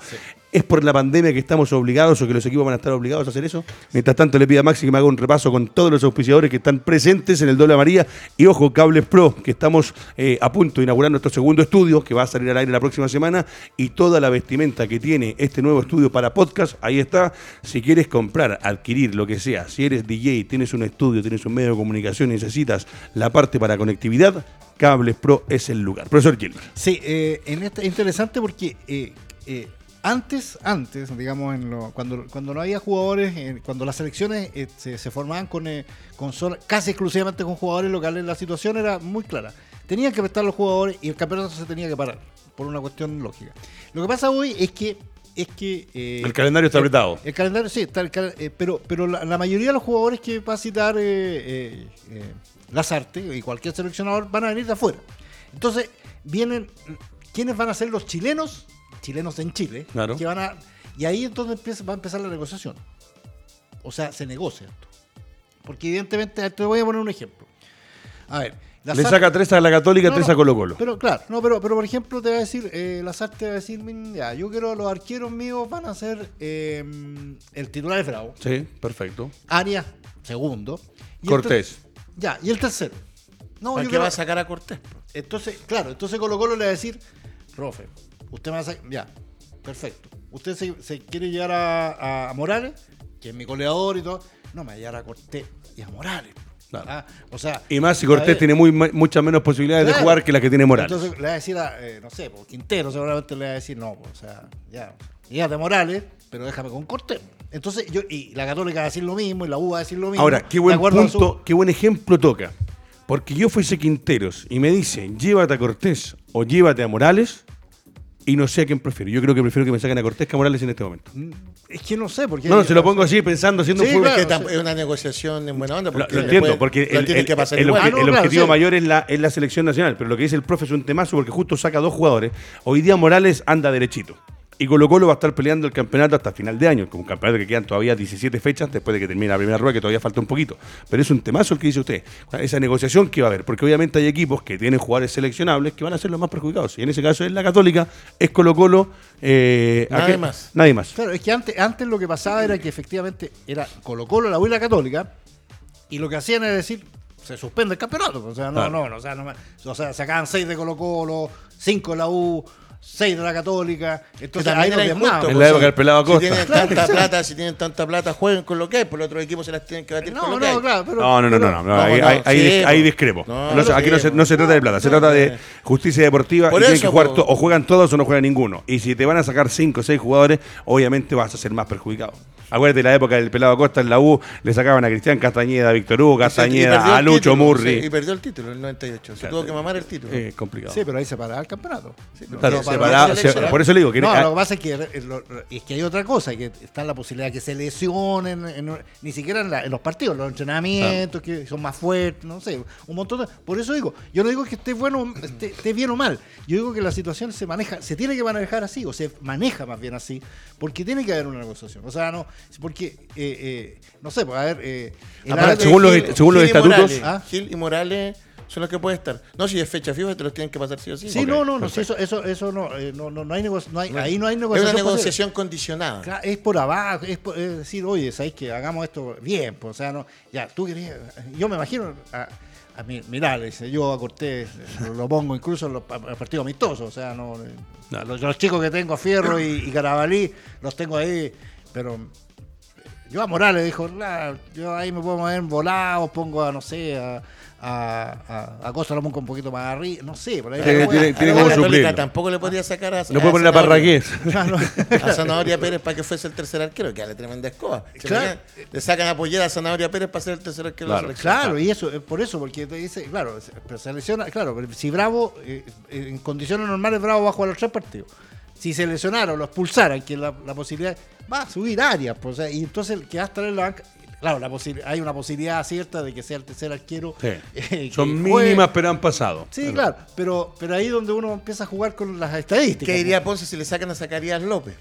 ¿Es por la pandemia que estamos obligados o que los equipos van a estar obligados a hacer eso? Mientras tanto, le pido a Maxi que me haga un repaso con todos los auspiciadores que están presentes en el Doble María. Y ojo, Cables Pro, que estamos eh, a punto de inaugurar nuestro segundo estudio, que va a salir al aire la próxima semana. Y toda la vestimenta que tiene este nuevo estudio para podcast, ahí está. Si quieres comprar, adquirir lo que sea, si eres DJ, tienes un estudio, tienes un medio de comunicación necesitas la parte para conectividad, Cables Pro es el lugar. Profesor Gilbert. Sí, eh, en esta, es interesante porque eh, eh, antes, antes, digamos, en lo- cuando, cuando no había jugadores, eh, cuando las selecciones eh, se, se formaban con, eh, con sola- casi exclusivamente con jugadores locales, la situación era muy clara. Tenían que prestar los jugadores y el campeonato se tenía que parar, por una cuestión lógica. Lo que pasa hoy es que es que eh, El calendario está apretado. el calendario sí, está el eh, pero, pero la, la mayoría de los jugadores que va a citar eh, eh, Lazarte y cualquier seleccionador van a venir de afuera. Entonces, vienen, ¿quiénes van a ser los chilenos? Chilenos en Chile. Claro. Que van a, y ahí entonces empieza, va a empezar la negociación. O sea, se negocia esto. Porque evidentemente, te voy a poner un ejemplo. A ver. Le saca tres a la Católica, no, tres no, a Colo Colo. Pero claro, no, pero, pero por ejemplo te va a decir, eh, Lazarte va a decir, "Min, ya, yo quiero los arqueros míos van a ser eh, el titular es Bravo, Sí, perfecto. Arias, segundo. y el Cortés. ya, y el tercero. No, ¿Para yo qué va a sacar a Cortés? entonces, claro, entonces Colo Colo le va a decir, profe, usted me va a sacar, ya, perfecto. Usted se, se quiere llevar a, a Morales, que es mi goleador y todo, no me va a llevar a Cortés y a Morales. Claro. Ah, o sea, Y más si Cortés tiene muy, muchas menos posibilidades de jugar que las que tiene Morales. Entonces le va a decir a, eh, no sé, por Quintero seguramente le va a decir, no, pues, o sea, ya, ya de Morales, pero déjame con Cortés. Entonces, yo, y la Católica va a decir lo mismo, y la U va a decir lo mismo. Ahora, qué buen su- punto, qué buen ejemplo toca. Porque yo fuese Quinteros y me dicen, llévate a Cortés o llévate a Morales, y no sé a quién prefiero. Yo creo que prefiero que me saquen a Cortés que a Morales en este momento. Es que no sé, porque. No, no, se lo pongo así pensando, haciendo Sí, un claro, Es que es una negociación en buena onda. Lo, Porque lo entiendo, puede- porque el, tiene el- que pasar el igual. obje- Ah, no, el claro, objetivo sí. mayor es la, es la selección nacional, pero lo que dice el profe es un temazo porque justo saca dos jugadores. Hoy día Morales anda derechito. Y Colo Colo va a estar peleando el campeonato hasta final de año, con un campeonato que quedan todavía 17 fechas después de que termine la primera rueda, que todavía falta un poquito. Pero es un temazo el que dice usted, esa negociación que va a haber, porque obviamente hay equipos que tienen jugadores seleccionables que van a ser los más perjudicados. Y en ese caso es la Católica, es Colo Colo. eh, ¿a Nadie más. Nadie más. Claro, es que antes, antes lo que pasaba era que efectivamente era Colo Colo, la U y la Católica, y lo que hacían era decir, se suspende el campeonato. O sea, no, Claro. no, no, o sea, no o sea, sacaban 6 de Colo Colo, 5 de la U, 6 de la Católica. Entonces ahí también nos En la pues, época del pelado si Acosta. tienen Claro, tanta sí. plata, si tienen tanta plata, jueguen con lo que hay, por los otros equipos se las tienen que batir con No, lo que hay. no, claro, pero. No, no, no, no, no, no, No, ahí, no, ahí- ahí sí, dis- ahí po. discrepo. No, No se- no, aquí no se, se trata de plata, se trata de eh. justicia deportiva Por y tienen eso, que jugar po. to- o juegan todos o no juega ninguno. Y si te van a sacar 5 o 6 jugadores, obviamente vas a ser más perjudicado. Acuérdate la época del pelado Acosta en la U, le sacaban a Cristian Castañeda, a Víctor Hugo, Castañeda, a Lucho título, Murri. sí, Y perdió el título en el 98. Se tuvo que mamar el título. Eh, complicado. Sí, pero ahí se paraba el campeonato. Por eso le digo que No, ah, lo que pasa es que, eh, lo- es que hay otra cosa, que está la posibilidad de que se lesionen, en- ni siquiera en, la- en los partidos, los entrenamientos, que son más fuertes, no sé, un montón de... Por eso digo, yo no digo que esté bueno, esté, esté bien o mal, yo digo que la situación se maneja, se tiene que manejar así, o se maneja más bien así, porque tiene que haber una negociación. O sea, no, porque, eh, eh, no sé, pues a ver... eh, Aparte, según los según los estatutos- Morales, ¿Ah? Gil y Morales son los que pueden estar. No, si es fecha fija, te los tienen que pasar sí o sí. Sí, no, no, no, eso, eso, eso no, eh, no, no, no hay negocio, no hay, ahí no hay Es negociación. una posible. negociación condicionada. Claro, es por abajo, es, por- es decir, oye, ¿sabéis que hagamos esto bien? Pues, o sea, no, ya, tú querías, yo me imagino a, a mi- mirá, le dice, yo a Cortés lo, lo pongo incluso en los pa- partidos amistosos, o sea, no, eh, No. Los, los chicos que tengo, Fierro y, y Carabalí, los tengo ahí, pero eh, yo a Morales dijo, "La, yo ahí me puedo mover volados, pongo a, no sé, a, a, a, a Costa lo pongo un poquito más arriba, no sé, por ahí. Tiene- la tiene- wea- tiene A como la Católica tampoco le podía sacar a No puede poner a Zanahoria- Parragués. A Zanahoria Pérez para que fuese el tercer arquero, que le tremenda escoba. Claro. le- sacan a Pollera a Zanahoria Pérez para ser el tercer arquero Claro. de la. Claro, y eso, es por eso, porque te dice, claro, se- pero se lesiona, claro, pero si Bravo, eh, eh, en condiciones normales, Bravo va a jugar los tres partidos. Si se lesionaron o lo expulsaran, que la, la posibilidad, va a subir áreas, pues, o sea, y entonces el que va a estar en la banca, claro, la posi- hay una posibilidad cierta de que sea el tercer arquero. Sí. eh, Son mínimas, pero han pasado. Sí, claro, pero, pero ahí donde uno empieza a jugar con las estadísticas. ¿Qué diría Ponce si le sacan a Zacarías López?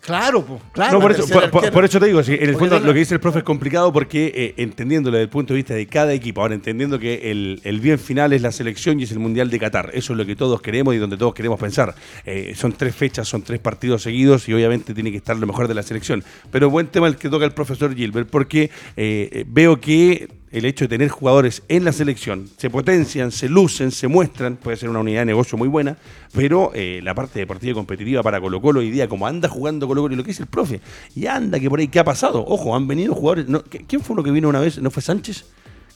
Claro, claro. No, por eso, tercer por, por- arquero. por eso te digo, en el fondo lo que dice el profe es complicado porque eh, entendiéndolo desde el punto de vista de cada equipo, ahora entendiendo que el, el bien final es la selección y es el Mundial de Qatar, eso es lo que todos queremos y donde todos queremos pensar. Eh, son tres fechas, son tres partidos seguidos y obviamente tiene que estar lo mejor de la selección. Pero buen tema el que toca el profesor Gilbert porque eh, veo que el hecho de tener jugadores en la selección se potencian, se lucen, se muestran, puede ser una unidad de negocio muy buena, pero eh, la parte deportiva y competitiva para Colo Colo hoy día, como anda jugando Colo Colo y lo que dice el profe, y anda que por ahí, ¿qué ha pasado? Ojo, han venido jugadores, no, ¿qui- ¿quién fue uno que vino una vez? ¿No fue Sánchez?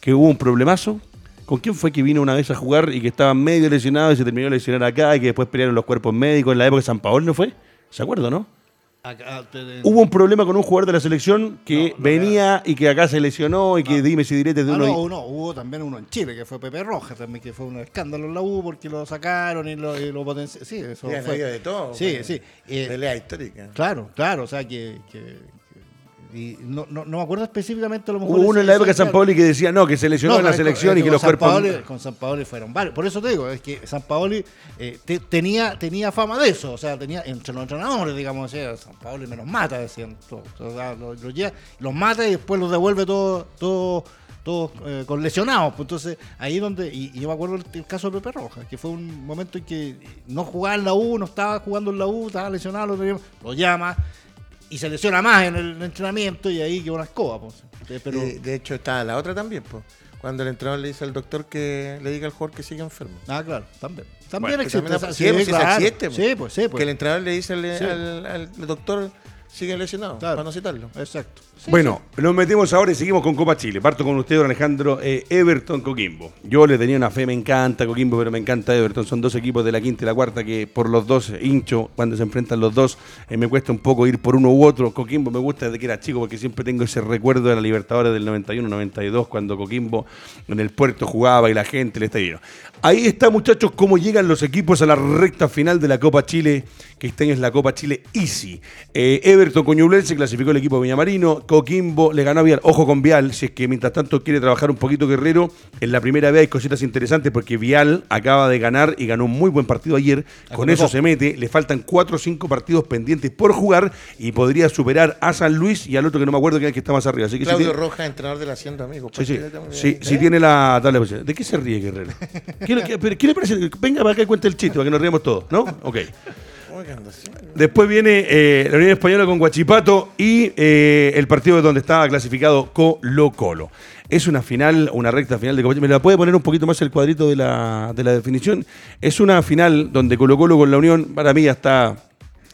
Que hubo un problemazo. ¿Con quién fue que vino una vez a jugar y que estaba medio lesionado y se terminó de lesionar acá y que después pelearon los cuerpos médicos en la época de San Paolo, ¿no fue? ¿Se acuerdan, no? Acá, te- Hubo un problema con un jugador de la selección que venía y que acá se lesionó y que dime si diretes de Ah, uno. no, no, hubo también uno en Chile, que fue Pepe Roja, también, que fue un escándalo en la U porque lo sacaron y lo, y lo potenciaron. Sí, eso fue. de todo, Sí, sí. Eh, Pelea histórica. claro, claro, o sea que- que- y no, no, no me acuerdo específicamente a lo mejor. Hubo uno en la época de San Paoli que decía no, que se lesionó No, en la es selección es y que los San cuerpos. Paoli- con San Paoli fueron varios. Por eso te digo, es que San Paoli eh, te- tenía, tenía fama de eso. O sea, tenía entre los entrenadores, digamos, decía, San Paoli me los mata, decían todos. O sea, los, los lleva- los mata y después los devuelve todos todo, todos eh, con lesionados. Pues entonces, ahí donde. Y, y yo me acuerdo el, el caso de Pepe Roja, que fue un momento en que no jugaba en la U, no estaba jugando en la U, estaba lesionado, lo, lo llama. Y se lesiona más en el entrenamiento y ahí quedó una escoba. Pues. Pero, de hecho, está la otra también, pues. Cuando el entrenador le dice al doctor que le diga al jugador que sigue enfermo. Ah, claro, también. También Que existe. también sí, pues, claro. existe, pues. Sí, pues, sí, pues. Que el entrenador le dice al, al- al doctor sigue lesionado, Claro. para no citarlo. Exacto. Sí, Bueno, nos metemos ahora y seguimos con Copa Chile. Parto con usted, don Alejandro. eh, Everton, Coquimbo. Yo le tenía una fe, me encanta Coquimbo, pero me encanta Everton. Son dos equipos de la quinta y la cuarta que por los dos hincho, cuando se enfrentan los dos, eh, me cuesta un poco ir por uno u otro. Coquimbo me gusta desde que era chico porque siempre tengo ese recuerdo de la Libertadores del 91-92, cuando Coquimbo en el puerto jugaba y la gente le está lleno. Ahí está, muchachos, cómo llegan los equipos a la recta final de la Copa Chile, que este año es la Copa Chile Easy. Eh, Everton Coñublense clasificó el equipo Villamarino, Coquimbo le ganó a Vial. Ojo con Vial, si es que mientras tanto quiere trabajar un poquito Guerrero, en la primera vez hay cositas interesantes porque Vial acaba de ganar y ganó un muy buen partido ayer. Con eso se mete, le faltan cuatro o cinco partidos pendientes por jugar y podría superar a San Luis y al otro que no me acuerdo que es el que está más arriba. Así que si Claudio tiene- Rojas, entrenador de la Hacienda, amigo. Sí, sí, también. sí, sí tiene la tabla de. ¿De qué se ríe Guerrero? ¿Qué, le- qué- pero qué le parece? Venga para acá y cuente el chiste, para que nos riamos todos, ¿no? Ok. Después viene eh, la Unión Española con Guachipato y eh, el partido donde estaba clasificado Colo Colo. Es una final, una recta final de Copa. ¿Me la puede poner un poquito más el cuadrito de la, de la definición? Es una final donde Colo Colo con la Unión, para mí ya está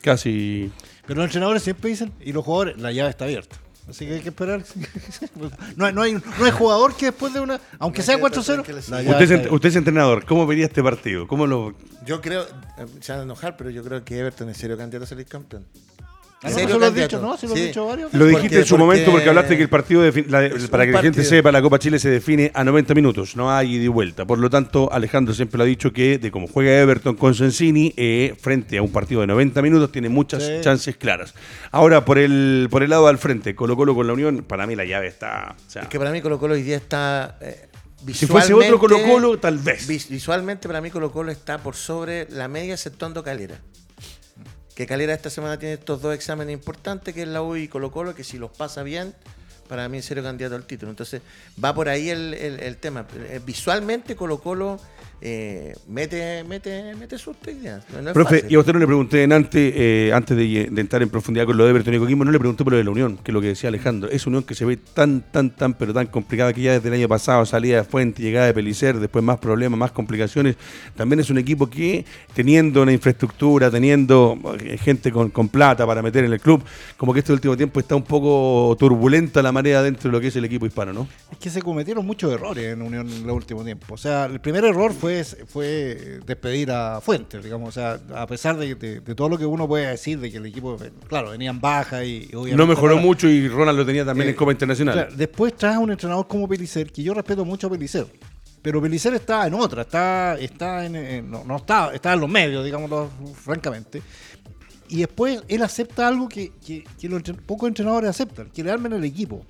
casi... Pero los entrenadores siempre dicen, y los jugadores, la llave está abierta. Así que hay que esperar. no, hay, no, hay, no hay jugador que después de una, aunque sea 4-0, la llave Usted es, usted es entrenador, ¿cómo vería este partido? ¿Cómo lo...? Yo creo, eh, se van a enojar, pero yo creo que Everton es serio candidato a salir campeón. Ah, no, Serio eso lo has candidato. dicho, ¿no? Sí lo has dicho varios. Lo dijiste Porque- en su porque- momento porque hablaste que el partido, la- para que la gente sepa, la Copa Chile se define a 90 minutos, no hay ida y vuelta. Por lo tanto, Alejandro siempre lo ha dicho que de cómo juega Everton con Sensini, eh, frente a un partido de 90 minutos, tiene muchas Sí. chances claras. Ahora, por el, por el lado al frente, Colo Colo con la Unión, para mí la llave está... o sea, Es que para mí Colo Colo hoy día está... eh, si fuese otro Colo Colo, tal vez. vis- Visualmente para mí Colo Colo está por sobre la media exceptuando Calera. Que Calera esta semana tiene estos dos exámenes importantes, que es la U y Colo Colo, que si los pasa bien, para mí es serio candidato al título. Entonces va por ahí el, el- el tema. Eh, Visualmente Colo Colo eh, mete, mete, mete sus ideas. No, no Profe, fácil. y a usted no le pregunté en antes, eh, antes de, de entrar en profundidad con lo de Everton y Coquimbo, no le pregunté por lo de la Unión, que es lo que decía Alejandro. Es una Unión que se ve tan, tan, tan, pero tan complicada que ya desde el año pasado salida de Fuente, llegada de Pelicer, después más problemas, más complicaciones. También es un equipo que, teniendo una infraestructura, teniendo eh, gente con, con plata para meter en el club, como que este último tiempo está un poco turbulenta la marea dentro de lo que es el equipo hispano, ¿no? Es que se cometieron muchos errores en Unión en los últimos tiempos. O sea, el primer error fue, fue despedir a Fuentes, digamos. O sea, a pesar de, de- de todo lo que uno puede decir de que el equipo, claro, venían baja y, y obviamente. No mejoró mucho y Ronald lo tenía también Eh, en Copa Internacional. Claro, después traes a un entrenador como Pelicer, que yo respeto mucho a Pelicer. Pero Pelicer está en otra, está, está en, en- no, no está, está en los medios, digámoslo francamente. Y después él acepta algo que, que- que los pocos entrenadores aceptan, que le armen el equipo.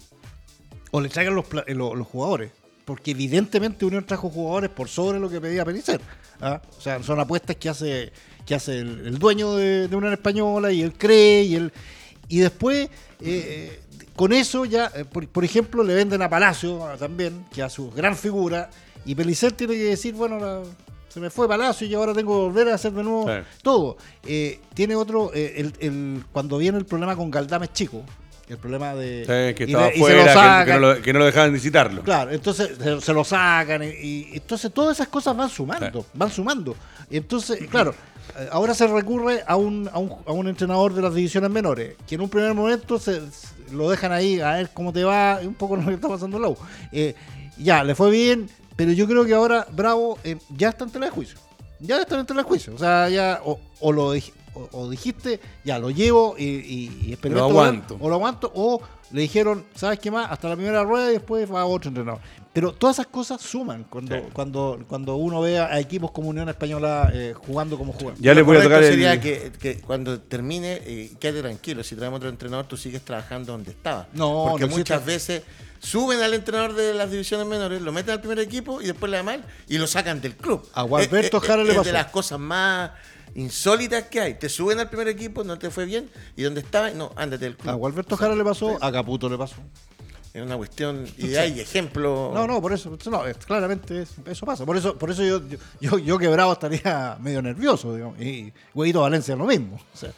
O le traigan los, eh, los, los jugadores. Porque evidentemente Unión trajo jugadores por sobre lo que pedía Pelicer. ¿ah? O sea, son apuestas que hace, que hace el, el dueño de, de Unión Española y él cree y él... Y después, eh, eh, con eso ya, eh, por, por ejemplo, le venden a Palacio ah, también, que a su gran figura, y Pelicer tiene que decir, bueno, la- se me fue Palacio y ahora tengo que volver a hacer de nuevo Sí. todo. Eh, tiene otro, eh, el, el- cuando viene el problema con Galdames Chico, el problema de... Sí, que estaba que- no lo, que no lo dejaban visitarlo. Claro, entonces se, se lo sacan y, y entonces todas esas cosas van sumando, Sí. van sumando. Y entonces, claro, eh, ahora se recurre a un, a, un, a un entrenador de las divisiones menores, que en un primer momento se, se- lo dejan ahí a ver cómo te va, un poco lo que está pasando en la U. Eh, ya, le fue bien, pero yo creo que ahora Bravo eh, ya está en tela de juicio. Ya está en tela de juicio. O sea, ya, o, o lo o, o dijiste, ya lo llevo y, y, y experimento Lo con él, aguanto. o lo aguanto, o le dijeron, ¿sabes qué más? Hasta la primera rueda y después va otro entrenador. Pero todas esas cosas suman cuando, Sí. cuando, cuando uno ve a equipos como Unión Española eh, jugando como juegan. Ya les Lo voy a tocar el... sería que, que cuando termine, eh, quédate tranquilo. Si traemos otro entrenador, tú sigues trabajando donde estaba. No, Porque no muchas veces suben al entrenador de las divisiones menores, lo meten al primer equipo y después le da mal y lo sacan del club. A Gualberto Eh, eh, Jara le es pasó. de las cosas más insólitas que hay. Te suben al primer equipo, no te fue bien y donde estaba, no, ándate del club. A Gualberto Jara le pasó, a Caputo le pasó. Es una cuestión, y hay ejemplos. No, no, por eso, no, es- claramente es- eso pasa. Por eso, por eso yo, yo, yo quebrado estaría medio nervioso, digamos. Y Huevito Valencia lo mismo. O sea,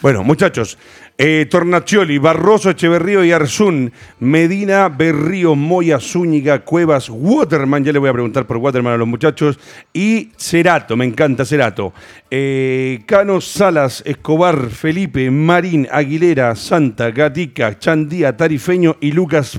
Bueno, muchachos, eh, Tornacioli, Barroso, Echeverrío y Arzún, Medina, Berrío, Moya, Zúñiga, Cuevas, Waterman, ya le voy a preguntar por Waterman a los muchachos, y Cerato, me encanta Cerato. Eh, Cano, Salas, Escobar, Felipe, Marín, Aguilera, Santa, Gatica, Chandía, Tarifeño y Lucas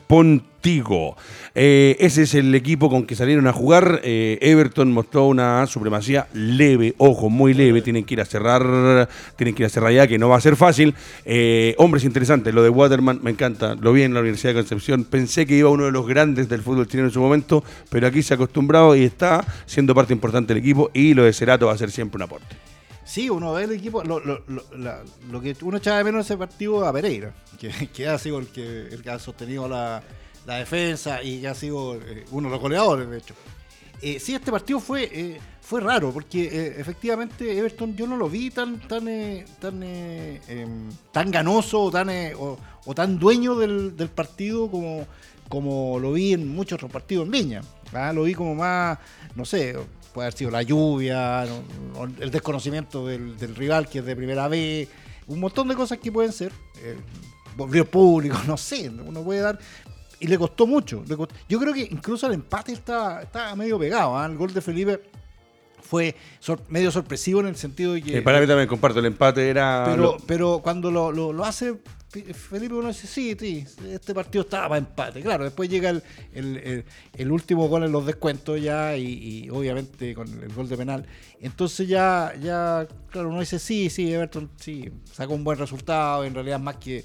Eh, ese es el equipo con que salieron a jugar. Eh, Everton mostró una supremacía leve, ojo, muy leve. Tienen que ir a cerrar, tienen que ir a cerrar ya, que no va a ser fácil. Eh, hombres interesantes, lo de Waterman me encanta. Lo vi en la Universidad de Concepción. Pensé que iba uno de los grandes del fútbol chileno en su momento, pero aquí se ha acostumbrado y está siendo parte importante del equipo. Y lo de Cerato va a ser siempre un aporte. Sí, uno ve el equipo, lo, que uno echaba de menos en ese partido a Pereira, que, ha sido el que ha sostenido la, la defensa y que ha sido eh, uno de los goleadores, de hecho. Eh, sí, este partido fue eh, fue raro, porque efectivamente Everton yo no lo vi tan tan tan em, tan ganoso tan, o, o tan dueño del, partido como, como lo vi en muchos otros partidos en Viña. ¿ah? Lo vi como más, no sé, puede haber sido la lluvia, el desconocimiento del, del rival que es de primera vez, un montón de cosas que pueden ser. Volvió público, no sé, uno puede dar. Y le costó mucho. le costó- Yo creo que incluso el empate está, está medio pegado. ¿ah? El gol de Felipe fue sor- medio sorpresivo en el sentido de que. Eh, para mí también comparto, el empate era... pero, lo- pero cuando lo, lo- lo hace Felipe uno dice, sí, sí, este partido estaba para empate. Claro, después llega el, el- el- el último gol en los descuentos ya y, y obviamente con el gol de penal. Entonces ya, ya, claro, uno dice, sí, sí, Everton, sí, sacó un buen resultado, en realidad más que...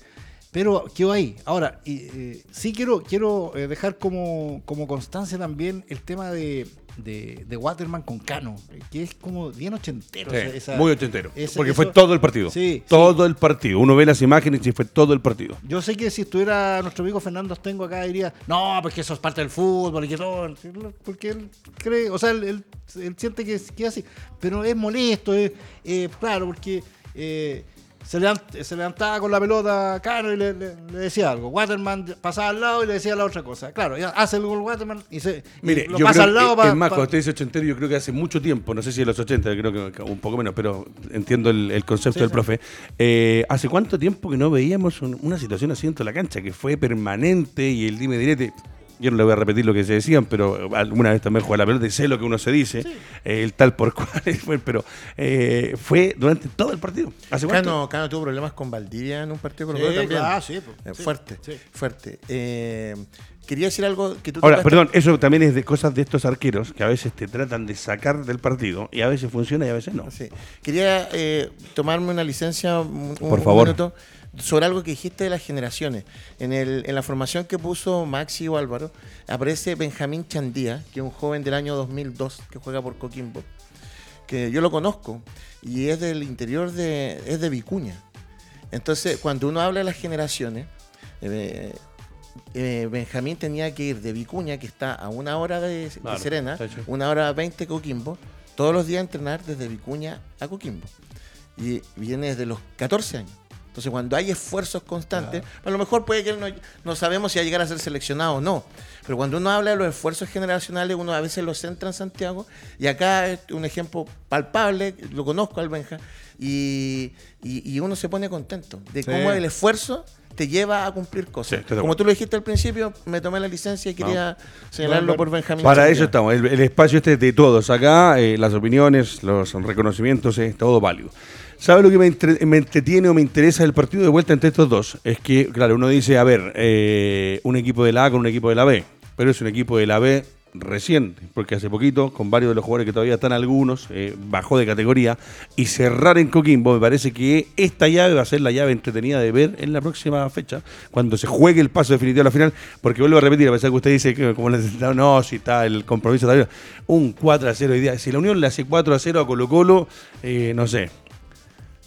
Pero quedó ahí. Ahora, eh, sí quiero, quiero eh, dejar como, como constancia también el tema de, de, de Waterman con Cano, eh, que es como bien ochentero. Sí, esa- esa- muy ochentero. porque eso- fue todo el partido. Sí, todo el partido. Uno ve las imágenes y fue todo el partido. Yo sé que si estuviera nuestro amigo Fernando Astengo acá diría, no, porque eso es parte del fútbol y que todo, porque él cree, o sea, él, él- él siente que, que es así, pero es molesto, es, eh, claro, porque eh, se, levant- se levantaba con la pelota Cano y le, le- le decía algo, Waterman pasaba al lado y le decía la otra cosa, claro, hace el gol Waterman y se y Mire, lo yo pasa creo al lado que, pa- es más, pa- cuando usted dice ochentero, yo creo que hace mucho tiempo, no sé si de los 80, creo que- que un poco menos, pero entiendo el, el concepto Sí, del sí. profe. Eh, ¿Hace cuánto tiempo que no veíamos un- una situación así dentro de la cancha, que fue permanente y el dime direte? Yo no le voy a repetir lo que se decían, pero alguna vez también jugué a la pelota y sé lo que uno se dice, eh, el tal por cual, fue, pero eh, fue durante todo el partido. ¿Hace? Cano, Cano tuvo problemas con Valdivia en un partido con Sí, también. claro, sí, pues, sí, fuerte, sí. fuerte. Eh, quería decir algo que tú Ahora, tocaste- perdón, eso también es de cosas de estos arqueros que a veces te tratan de sacar del partido y a veces funciona y a veces no. Sí. Quería eh, tomarme una licencia, un, Por un favor. minuto, sobre algo que dijiste de las generaciones. En, el, en la formación que puso Maxi o Álvaro, aparece Benjamín Chandía, que es un joven del año 2002 que juega por Coquimbo, que yo lo conozco y es del interior de, es de Vicuña. Entonces, cuando uno habla de las generaciones, eh, eh, Benjamín tenía que ir de Vicuña, que está a una hora de, Serena, una hora 20 Coquimbo, todos los días a entrenar desde Vicuña a Coquimbo. Y viene desde los 14 años. Entonces, cuando hay esfuerzos constantes, a lo mejor puede que no, no sabemos si va a llegar a ser seleccionado o no, pero cuando uno habla de los esfuerzos generacionales, uno a veces los centra en Santiago, y acá es un ejemplo palpable, lo conozco al Benja, y, y- y uno se pone contento de Sí. cómo el esfuerzo te lleva a cumplir cosas. Como tú lo dijiste al principio, me tomé la licencia y quería señalarlo Bueno, por Benjamín. Para eso estamos, el, el espacio este de todos. Acá eh, las opiniones, los reconocimientos, es todo válido. ¿Sabe lo que me, entre- me entretiene o me interesa del partido de vuelta entre estos dos? Es que, claro, uno dice, a ver, eh, un equipo de la A con un equipo de la B, pero es un equipo de la B reciente, porque hace poquito, con varios de los jugadores que todavía están algunos, eh, bajó de categoría, y cerrar en Coquimbo, me parece que esta llave va a ser la llave entretenida de ver en la próxima fecha, cuando se juegue el paso definitivo a la final, porque vuelvo a repetir, a pesar que usted dice que como le no, si está el compromiso todavía, un 4 a 0 hoy día, si la Unión le hace 4 a 0 a Colo Colo, eh, no sé,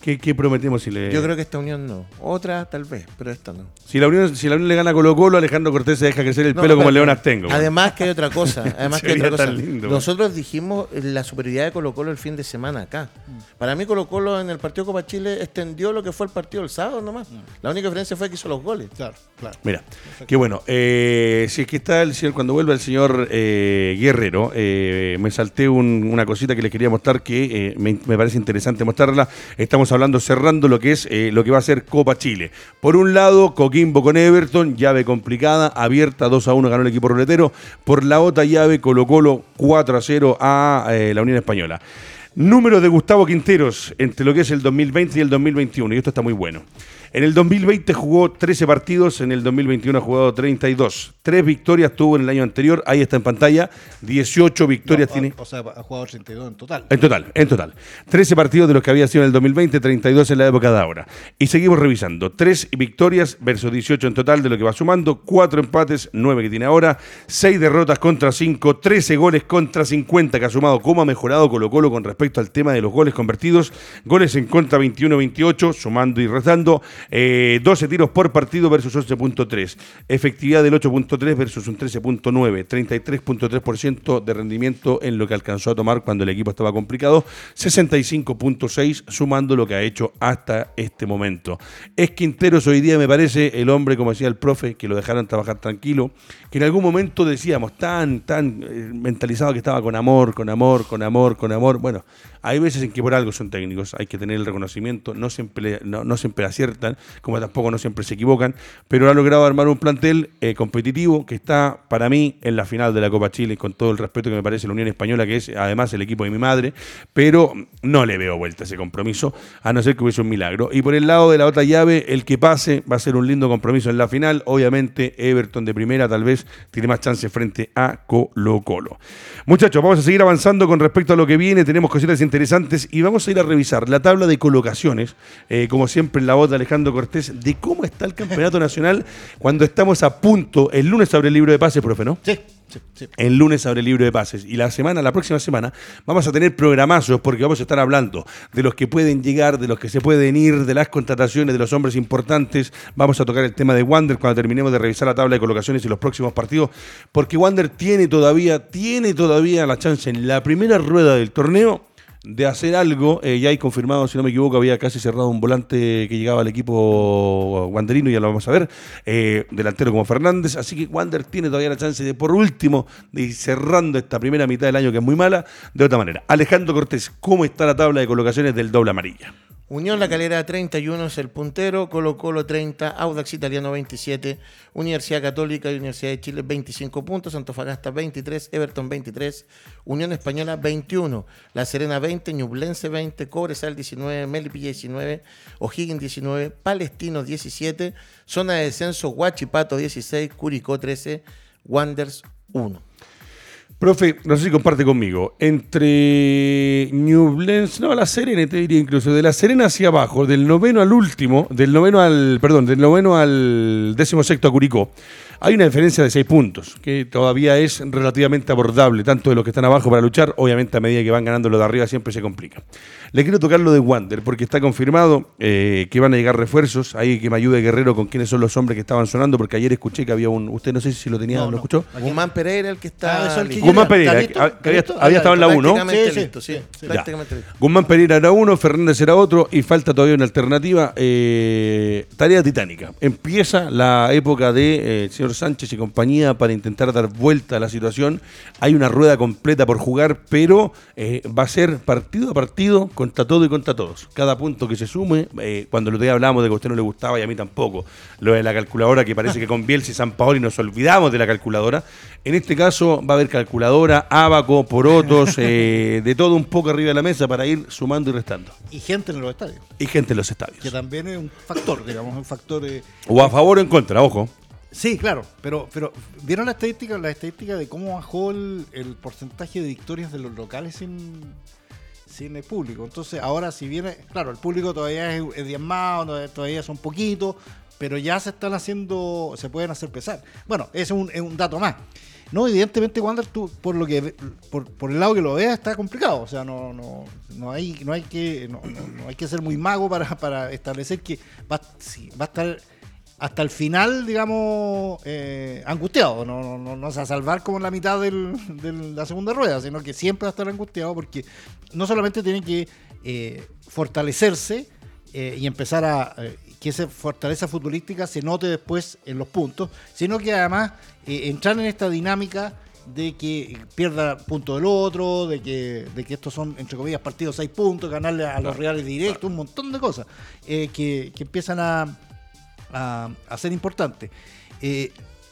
¿Qué, qué prometemos si le... Yo creo que esta unión no. Otra tal vez, pero esta no. Si la Unión, si la Unión le gana a Colo Colo, Alejandro Cortés se deja crecer el No, pelo como. León Astengo. Además que hay otra cosa. Además que hay otra cosa. lindo. Nosotros dijimos la superioridad de Colo Colo el fin de semana acá. Para mí Colo Colo en el partido Copa Chile extendió lo que fue el partido el sábado nomás. La única diferencia fue que hizo los goles. Claro, claro. Mira, qué bueno. Eh, si es que está el señor, cuando vuelva el señor eh, Guerrero, eh, me salté un- una cosita que les quería mostrar que eh, me, me parece interesante mostrarla. Hablando, cerrando lo que es eh, lo que va a ser Copa Chile. Por un lado, Coquimbo con Everton, llave complicada, abierta 2 a 1 ganó el equipo ruletero. Por la otra llave, Colo Colo 4 a 0 a eh, la Unión Española. Número de Gustavo Quinteros entre lo que es el 2020 y el 2021, y esto está muy bueno. En el 2020 jugó 13 partidos, en el 2021 ha jugado 32. Tres victorias tuvo en el año anterior, ahí está en pantalla. 18 victorias No, tiene. O sea, ha jugado 32 en total. En total, en total. 13 partidos de los que había sido en el 2020, 32 en la época de ahora. Y seguimos revisando. 3 victorias versus 18 en total de lo que va sumando. 4 empates, 9 que tiene ahora. 6 derrotas contra 5. 13 goles contra 50 que ha sumado. ¿Cómo ha mejorado Colo Colo con respecto al tema de los goles convertidos? Goles en contra 21-28, sumando y restando. Eh, 12 tiros por partido versus 11.3. Efectividad del 8.3 versus un 13.9. 33.3% de rendimiento en lo que alcanzó a tomar cuando el equipo estaba complicado. 65.6 sumando lo que ha hecho hasta este momento. Es Quinteros hoy día me parece el hombre, como decía el profe, que lo dejaron trabajar tranquilo, que en algún momento decíamos tan, tan eh, mentalizado que estaba con amor, con amor, con amor, con amor. Bueno, hay veces en que por algo son técnicos, hay que tener el reconocimiento, no siempre, no, no siempre aciertan como tampoco no siempre se equivocan, pero ha logrado armar un plantel eh, competitivo que está para mí en la final de la Copa Chile, con todo el respeto que me parece la Unión Española, que es además el equipo de mi madre, pero no le veo vuelta a ese compromiso, a no ser que hubiese un milagro. Y por el lado de la otra llave, el que pase va a ser un lindo compromiso en la final. Obviamente, Everton de primera tal vez tiene más chance frente a Colo Colo. Muchachos, vamos a seguir avanzando con respecto a lo que viene. Tenemos cositas interesantes y vamos a ir a revisar la tabla de colocaciones, eh, como siempre en la voz de Alejandro Cortés, de cómo está el campeonato nacional cuando estamos a punto. El lunes abre el libro de pases, profe, ¿no? Sí, sí, sí. El lunes abre el libro de pases. Y la semana, la próxima semana, vamos a tener programazos porque vamos a estar hablando de los que pueden llegar, de los que se pueden ir, de las contrataciones, de los hombres importantes. Vamos a tocar el tema de Wander cuando terminemos de revisar la tabla de colocaciones y los próximos partidos. Porque Wander tiene todavía, tiene todavía la chance en la primera rueda del torneo de hacer algo. Eh, ya hay confirmado, si no me equivoco, había casi cerrado un volante que llegaba al equipo wanderino, ya lo vamos a ver, eh, delantero como Fernández. Así que Wander tiene todavía la chance de, por último, de ir cerrando esta primera mitad del año que es muy mala, de otra manera. Alejandro Cortés, ¿cómo está la tabla de colocaciones del doble amarilla? Unión La Calera 31 es el puntero, Colo Colo 30, Audax Italiano 27, Universidad Católica y Universidad de Chile 25 puntos, Antofagasta 23, Everton 23, Unión Española 21, La Serena 20, Ñublense 20, Cobresal 19, Melipilla 19, O'Higgins 19, Palestino 17, Zona de Descenso Huachipato 16, Curicó 13, Wanders 1. Profe, no sé si comparte conmigo, entre Ñublense, no, La Serena te diría incluso, de La Serena hacia abajo, del noveno al último, del noveno al, perdón, del noveno al décimo sexto a Curicó, hay una diferencia de seis puntos, que todavía es relativamente abordable, tanto de los que están abajo para luchar, obviamente a medida que van ganando lo de arriba siempre se complica. Le quiero tocar lo de Wander, porque está confirmado eh, que van a llegar refuerzos, ahí que me ayude Guerrero con quiénes son los hombres que estaban sonando, porque ayer escuché que había un, usted no sé si lo tenía, No, ¿lo no. escuchó? Guzmán Pereira, el que está. Ah, el que. Guzmán. Pereira, ¿Está listo? que ¿Está había, listo? había estado en la 1. Prácticamente Sí, sí, listo, sí. sí, sí. Prácticamente listo. Guzmán Pereira era uno, Fernández era otro y falta todavía una alternativa. eh, tarea titánica. Empieza la época de eh, señor Sánchez y compañía para intentar dar vuelta a la situación. Hay una rueda completa por jugar, pero eh, va a ser partido a partido contra todo y contra todos. Cada punto que se sume, eh, cuando otro día hablamos de que a usted no le gustaba y a mí tampoco, lo de la calculadora, que parece que con Bielsa y San Paoli nos olvidamos de la calculadora. En este caso va a haber calculadora, abaco, porotos, eh, de todo un poco arriba de la mesa para ir sumando y restando. Y gente en los estadios, Y gente en los que estadios. también es un factor, digamos, un factor... O a favor o en contra, ojo. Sí, claro, pero, pero ¿vieron la estadística, la estadística de cómo bajó el, porcentaje de victorias de los locales sin, sin el público? Entonces, ahora si viene, claro, el público todavía es, es diezmado, todavía son poquitos, pero ya se están haciendo, se pueden hacer pesar. Bueno, es un, es un dato más. No, evidentemente, Wander, tú, por lo que por, por el lado que lo veas, está complicado. O sea, no, no, no hay, no hay que, no hay que ser muy mago para, para establecer que va, sí, va a estar hasta el final, digamos, eh, angustiado. No, no, no, no se va a salvar como en la mitad del- de la segunda rueda, sino que siempre va a estar angustiado porque no solamente tiene que eh, fortalecerse eh, y empezar a que esa fortaleza futbolística se note después en los puntos, sino que además entrar en esta dinámica de que pierda punto del otro, de que, de que estos son, entre comillas, partidos seis puntos, ganarle a los reales directos, un montón de cosas que, que empiezan a, a, a ser importantes. Eh,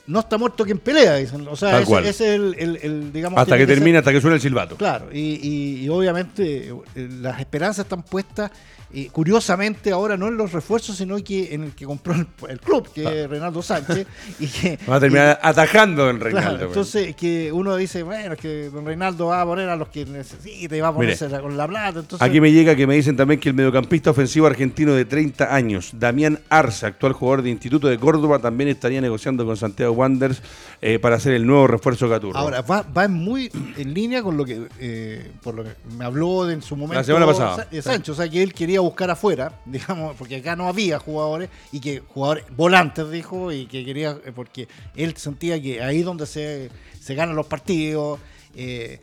no está muerto quien pelea, dicen. O sea, ese, es el, el- el, digamos... Hasta que ser- termine, hasta que suene el silbato. Claro, y, y- y obviamente eh, las esperanzas están puestas, eh, curiosamente ahora no en los refuerzos, sino que en el que compró el, el club, que es Reinaldo Sánchez. y que, Va a terminar atajando en Reinaldo. güey. entonces que uno dice, bueno, es que don Reinaldo va a poner a los que necesita y va a Mire, ponerse la- con la plata. Entonces, Aquí me llega que me dicen también que el mediocampista ofensivo argentino de 30 años, Damián Arza, actual jugador de Instituto de Córdoba, también estaría negociando con Santiago Wanderers eh, para ser el nuevo refuerzo Gaturro. Ahora, va, va muy en línea con lo que eh, por lo que me habló de en su momento semana pasada. Sa- Sancho, o sea que él quería buscar afuera, digamos, porque acá no había jugadores y que jugadores volantes dijo y que quería eh, porque él sentía que ahí donde se, se ganan los partidos eh,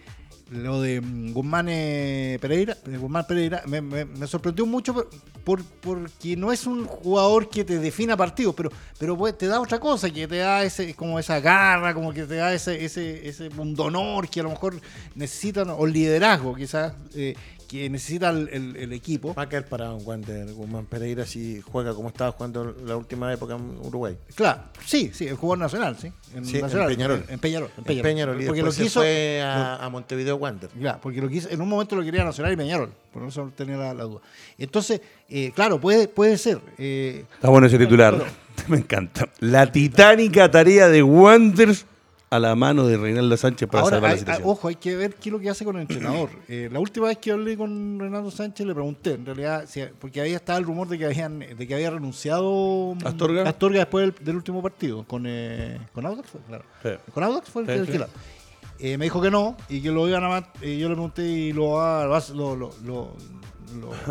lo de mm, Guzmán eh, Pereira, eh, Guzmán Pereira me, me- sorprendió mucho por, por- porque no es un jugador que te defina partidos, pero pero pues, te da otra cosa, que te da ese como esa garra, como que te da ese ese ese pundonor que a lo mejor necesitan o liderazgo quizás eh, que necesita el, el- el equipo. Va a caer parado en Wander Guzmán Pereira si juega como estaba jugando la última época en Uruguay. Claro, sí, sí, el jugador nacional, sí. Sí, en Peñarol. En, en Peñarol. En En Peñarol. Peñarol, y porque lo quiso. fue a, a Montevideo Wander. Ya, porque lo quiso, en un momento lo quería Nacional y Peñarol, por eso tenía la, la duda. Entonces, eh, claro, puede, puede ser. eh, Está bueno ese titular. Me encanta. La titánica tarea de Wanderers a la mano de Reinaldo Sánchez para ahora, salvar la situación. ojo, hay que ver qué es lo que hace con el entrenador. Eh, la última vez que hablé con Renato Sánchez le pregunté, en realidad, si- porque había estado el rumor de que habían, de que había renunciado mm, ¿Astorga? después del, del último partido con, eh, con Audax, fue, claro. Sí. Con Audax fue el, Sí, el sí. que la- Eh, me dijo que no y que lo iban a y yo le pregunté y lo, lo, lo, lo,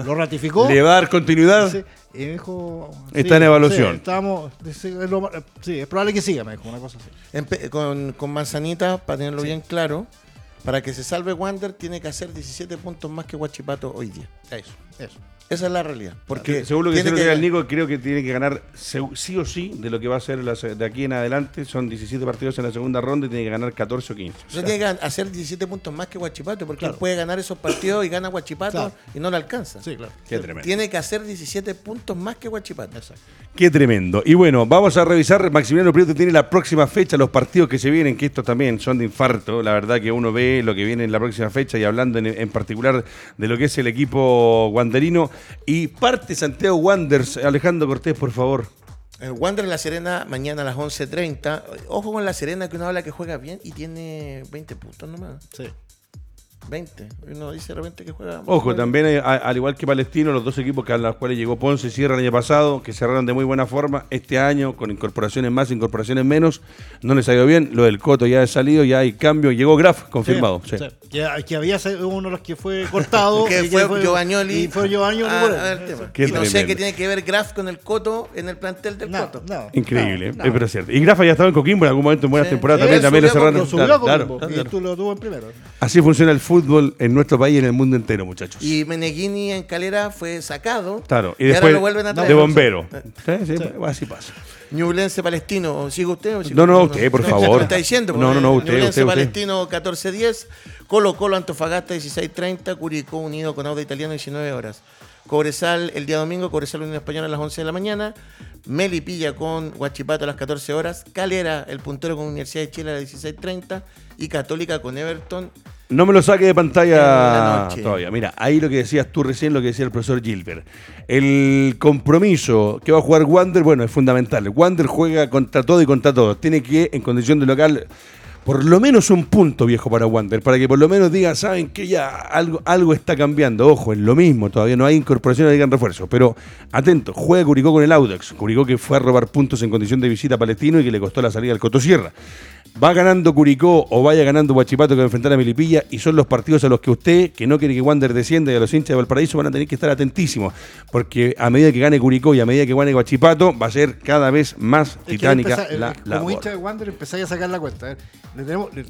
lo- ratificó. ¿Le va a dar continuidad? Y me dijo. Está en evaluación. sí, estamos, sí, es lo- sí, es probable que siga, me dijo, una cosa así. Empe- con, con Manzanita, para tenerlo bien claro, para que se salve Wander tiene que hacer 17 puntos más que Huachipato hoy día. Eso, eso. Esa es la realidad. Porque según lo que tiene dice el Nico, creo que tiene que ganar sí o sí de lo que va a ser la de aquí en adelante. Son 17 partidos en la segunda ronda y tiene que ganar 14 o 15. O sea, tiene que hacer 17 puntos más que Huachipato, porque Claro. él puede ganar esos partidos y gana Huachipato Claro. y no le alcanza. Sí, claro. qué tremendo. Tiene que hacer 17 puntos más que Huachipato. Exacto. Qué tremendo. Y bueno, vamos a revisar. Maximiliano Prieto tiene la próxima fecha, los partidos que se vienen, que estos también son de infarto. La verdad que uno ve lo que viene en la próxima fecha y hablando en, en particular de lo que es el equipo wanderino. Y parte Santiago Wanderers. Alejandro Cortés, por favor. El Wander La Serena mañana a las 11.30. Ojo con La Serena que uno habla que juega bien y tiene 20 puntos nomás. Sí. 20. Uno dice de repente que juega. Ojo, también hay- a- al igual que Palestino, los dos equipos que a los cuales llegó Ponce y Sierra el año pasado, que cerraron de muy buena forma, este año con incorporaciones más, incorporaciones menos, no les ha ido bien. Lo del Coto ya ha salido, ya hay cambio. Llegó Graf, confirmado. sí. Sí. Que, que había sido uno de los que fue cortado. que y fue Giovannioli. Y fue Giovannioli Ah, y no sé qué tiene que ver Graf con el Coto en el plantel del No, Coto. no, Increíble, no, eh, pero es cierto. Y Grafa ya estaba en Coquimbo en algún momento en buenas Sí. temporadas Sí, también, también lo cerraron. Lo subió Claro, a claro, Coquimbo, claro. y tú lo tuvo en primero. Así funciona el fútbol en nuestro país y en el mundo entero, muchachos. Y Meneghini en Calera fue sacado. claro, y ahora después lo vuelven a traer. de bombero. Sí, sí, Así pasa. Ñublense Palestino, ¿sigue usted? o sigue- No, no, usted, por favor. ¿Qué está diciendo? No, no, no, usted, Ñublense usted, usted. Palestino 14-10, Colo Colo Antofagasta 16-30, Curicó Unido con Auda Italiano 19 horas. Cobresal el día domingo, Cobresal Unión Española a las 11 de la mañana, Melipilla con Huachipato a las 14 horas, Calera el puntero con Universidad de Chile a las 16.30 y Católica con Everton. No me lo saque de pantalla todavía. Mira, ahí lo que decías tú recién, lo que decía el profesor Gilbert. El compromiso que va a jugar Wander, bueno, es fundamental. Wander juega contra todo y contra todos. Tiene que, en condición de local, por lo menos un punto viejo para Wander, para que por lo menos digan, saben que ya algo, algo está cambiando. Ojo, es lo mismo, todavía no hay incorporación, no digan refuerzo. Pero atento, juega Curicó con el Audax. Curicó que fue a robar puntos en condición de visita a Palestino y que le costó la salida al Cotosierra. Va ganando Curicó o vaya ganando Huachipato que va a enfrentar a Melipilla y son los partidos a los que usted, que no quiere que Wander descienda y a los hinchas de Valparaíso van a tener que estar atentísimos, porque a medida que gane Curicó y a medida que gane Huachipato va a ser cada vez más Es titánica empezá- la eh, Como labor. hincha de Wander empezáis a sacar la cuenta. eh. Le tenemos- le-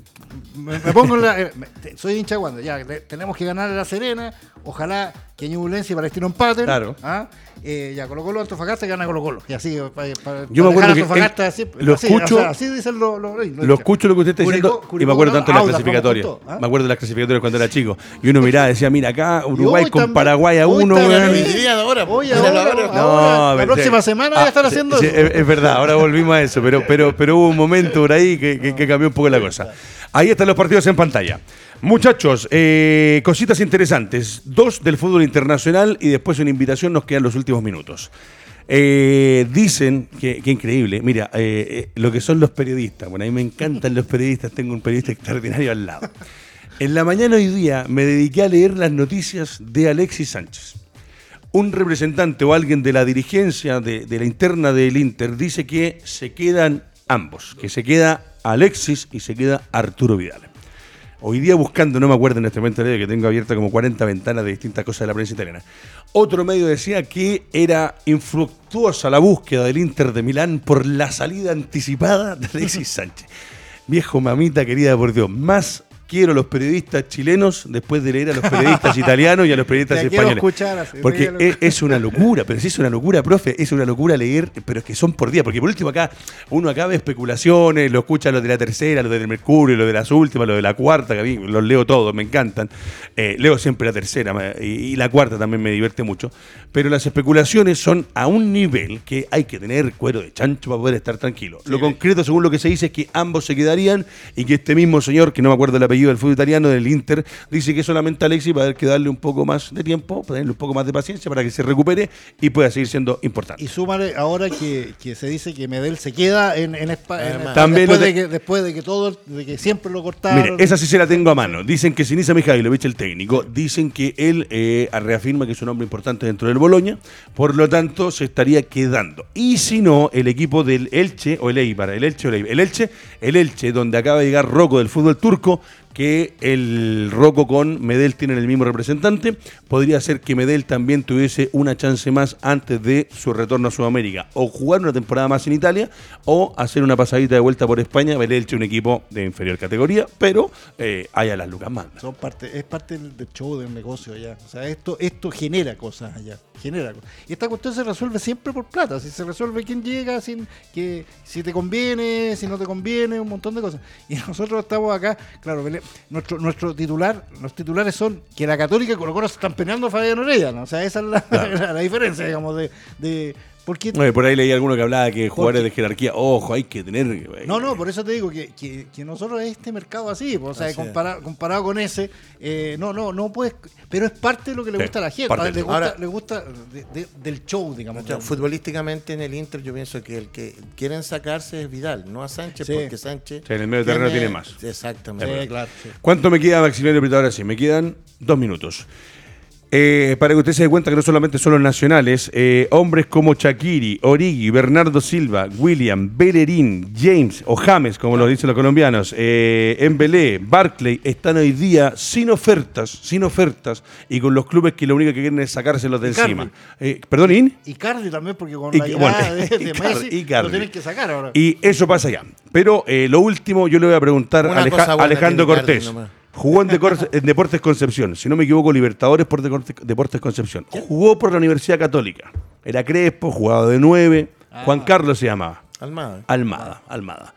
me, me pongo la. eh, me- te- soy hincha de Wander. Ya, le- tenemos que ganar a La Serena. Ojalá que Ñublense y Palestino empaten. Claro. ¿ah? Eh, ya, Colo Colo, Antofagasta gana Colo Colo. Y así, para, para Yo me acuerdo que Antofagasta, él- así, lo así, escucho- o sea, así dicen los. los, los Lo escucho lo que usted está diciendo Curicó- y me acuerdo tanto de las clasificatorias. ¿ah? Me acuerdo de las clasificatorias cuando era chico. Y uno miraba, decía, mira acá, Uruguay con también- Paraguay a uno, ahora, la próxima sí. semana va a estar Ah, haciendo sí, eso. es, es verdad, ahora volvimos a eso, pero, pero, pero hubo un momento por ahí que, que- que cambió un poco la cosa. Ahí están los partidos en pantalla. Muchachos, eh, cositas interesantes. Dos del fútbol internacional y después una invitación, nos quedan los últimos minutos. Eh, dicen que, increíble, mira, eh, eh, lo que son los periodistas. Bueno, a mí me encantan los periodistas, tengo un periodista extraordinario al lado. En la mañana hoy día me dediqué a leer las noticias de Alexis Sánchez un representante o alguien de la dirigencia de, la interna del Inter dice que se quedan ambos, que se queda Alexis y se queda Arturo Vidal. Hoy día buscando, no me acuerdo en este momento que tengo abierta como 40 ventanas de distintas cosas de la prensa italiana. Otro medio decía que era infructuosa la búsqueda del Inter de Milán por la salida anticipada de Alexis Sánchez. Viejo mamita querida por Dios, más quiero a los periodistas chilenos después de leer a los periodistas italianos y a los periodistas Te españoles. escuchar porque quiero es, es una locura, pero sí es una locura, profe, es una locura leer, pero es que son por día, porque por último acá uno acá ve especulaciones, lo escucha lo de la tercera, lo del Mercurio, lo de las últimas, lo de la cuarta, que a mí los leo todos, me encantan. Eh, leo siempre la tercera y, y la cuarta también me divierte mucho, pero las especulaciones son a un nivel que hay que tener cuero de chancho para poder estar tranquilo. Lo concreto, según lo que se dice, es que ambos se quedarían y que este mismo señor, que no me acuerdo el apellido del fútbol italiano, del Inter, dice que solamente Alexis va a haber que darle un poco más de tiempo, para darle un poco más de paciencia para que se recupere y pueda seguir siendo importante. Y súmale ahora que, que se dice que Medel se queda en, en España. También después, de que, después de que todo, de que siempre lo cortaron. Mire, esa sí se la tengo a mano. Dicen que Sinisa Mihailovic, el técnico, dicen que él eh, reafirma que es un hombre importante dentro del Boloña, por lo tanto se estaría quedando. Y si no, el equipo del Elche o el Eibar, el Elche o el Eibar, el Elche, el Elche, donde acaba de llegar Rocco del fútbol turco, que el Rocco con Medel tienen el mismo representante, podría ser que Medel también tuviese una chance más antes de su retorno a Sudamérica, o jugar una temporada más en Italia, o hacer una pasadita de vuelta por España, el Elche un equipo de inferior categoría, pero eh, haya las lucas mandan. Son parte, es parte del, show del negocio allá. O sea, esto, esto genera cosas allá. Genera. Y esta cuestión se resuelve siempre por plata. Si se resuelve quién llega, sin que si te conviene, si no te conviene, un montón de cosas. Y nosotros estamos acá, claro, nuestro, nuestro titular, los titulares son que la Católica y Colo Colo están peleando a Fabián Orellana. O sea, esa es la, la- la diferencia, digamos, de, de porque Oye, por ahí leí alguno que hablaba que jugadores Porque- de jerarquía, ojo, hay que tener... eh, No, no, por eso te digo que, que, que nosotros este mercado así, pues, o sea, Así es. compara- comparado con ese, eh, no, no, no puedes, pero es parte de lo que le Sí, gusta a la gente, parte. le gusta, Ahora- le gusta de- de- del show, digamos. O sea, futbolísticamente en el Inter yo pienso que el que quieren sacarse es Vidal, no a Sánchez, Sí. porque Sánchez... Sí, en el medio terreno tiene más. Exactamente. Sí, claro. sí. ¿Cuánto me queda, Maximiliano? Ahora sí, me quedan dos minutos. Eh, para que usted se dé cuenta que no solamente son los nacionales, eh, hombres como Shakiri, Origi, Bernardo Silva, William, Bellerín, James o James, como lo dicen los colombianos, eh, Embelé, Barclay, están hoy día sin ofertas, sin ofertas, y con los clubes que lo único que quieren es sacárselos de Icardi. encima. Eh, ¿Perdón, In? Y Cardi también, porque con la llegada bueno, de, de Icardi, Messi Icardi. lo tienen que sacar ahora. Y eso pasa ya. Pero eh, lo último, yo le voy a preguntar a Alejandro Cortés. nomás. Jugó en, Deportes Concepción, si no me equivoco, Libertadores por Deportes Concepción. Jugó por la Universidad Católica. Era Crespo, jugaba de nueve. Juan Carlos se llamaba. Almada. Almada, Almada.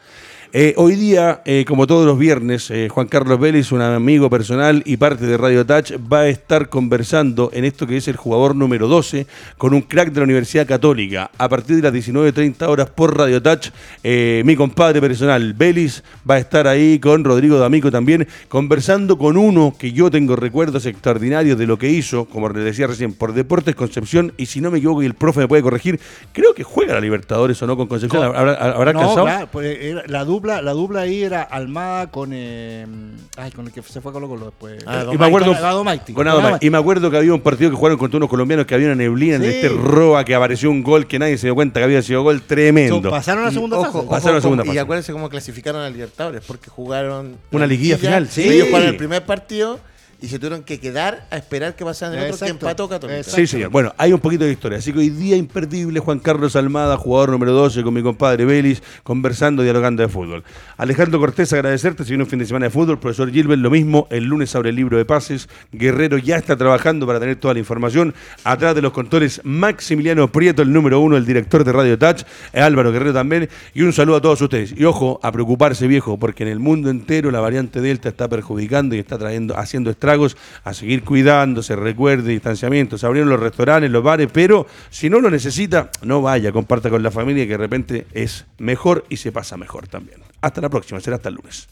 Eh, hoy día, eh, como todos los viernes, eh, Juan Carlos Vélez, un amigo personal y parte de Radio Touch, va a estar conversando en esto que es el jugador número 12 con un crack de la Universidad Católica. A partir de las 19.30 horas por Radio Touch, mi compadre personal Vélez va a estar ahí con Rodrigo D'Amico también, conversando con uno que yo tengo recuerdos extraordinarios de lo que hizo, como le decía recién, por Deportes Concepción. Y si no me equivoco, y el profe me puede corregir, creo que juega la Libertadores o no con Concepción. ¿Habrá, habrá no, alcanzado? claro, pues la dupla, la dupla ahí era Almada con eh, ay, con el que se fue a Colo Colo después. Ah, y me acuerdo Con y me acuerdo que había un partido que jugaron contra unos colombianos que había una neblina en Sí. este Roa que apareció un gol que nadie se dio cuenta que había sido gol tremendo. So, pasaron a la Y segunda ojo, fase. ojo Pasaron a la segunda cómo- Y fase. acuérdense cómo clasificaron a Libertadores, porque jugaron Una la liguilla final, sí. Ellos jugaron el primer partido y se tuvieron que quedar a esperar que pasaran el otro que empató Católica. Exacto. Sí, señor. Bueno, hay un poquito de historia. Así que hoy día imperdible Juan Carlos Almada, jugador número 12, con mi compadre Vélez, conversando, dialogando de fútbol. Alejandro Cortés, agradecerte. Si viene un fin de semana de fútbol, profesor Gilbert, lo mismo. El lunes abre el libro de pases. Guerrero ya está trabajando para tener toda la información. Atrás de los controles, Maximiliano Prieto, el número uno, el director de Radio Touch. Álvaro Guerrero también. Y un saludo a todos ustedes. Y ojo, a preocuparse, viejo, porque en el mundo entero la variante Delta está perjudicando y está trayendo, haciendo estragos. A seguir cuidándose, recuerde, distanciamiento. Se abrieron los restaurantes, los bares, pero si no lo necesita, no vaya, comparta con la familia que de repente es mejor y se pasa mejor también. Hasta la próxima, será hasta el lunes.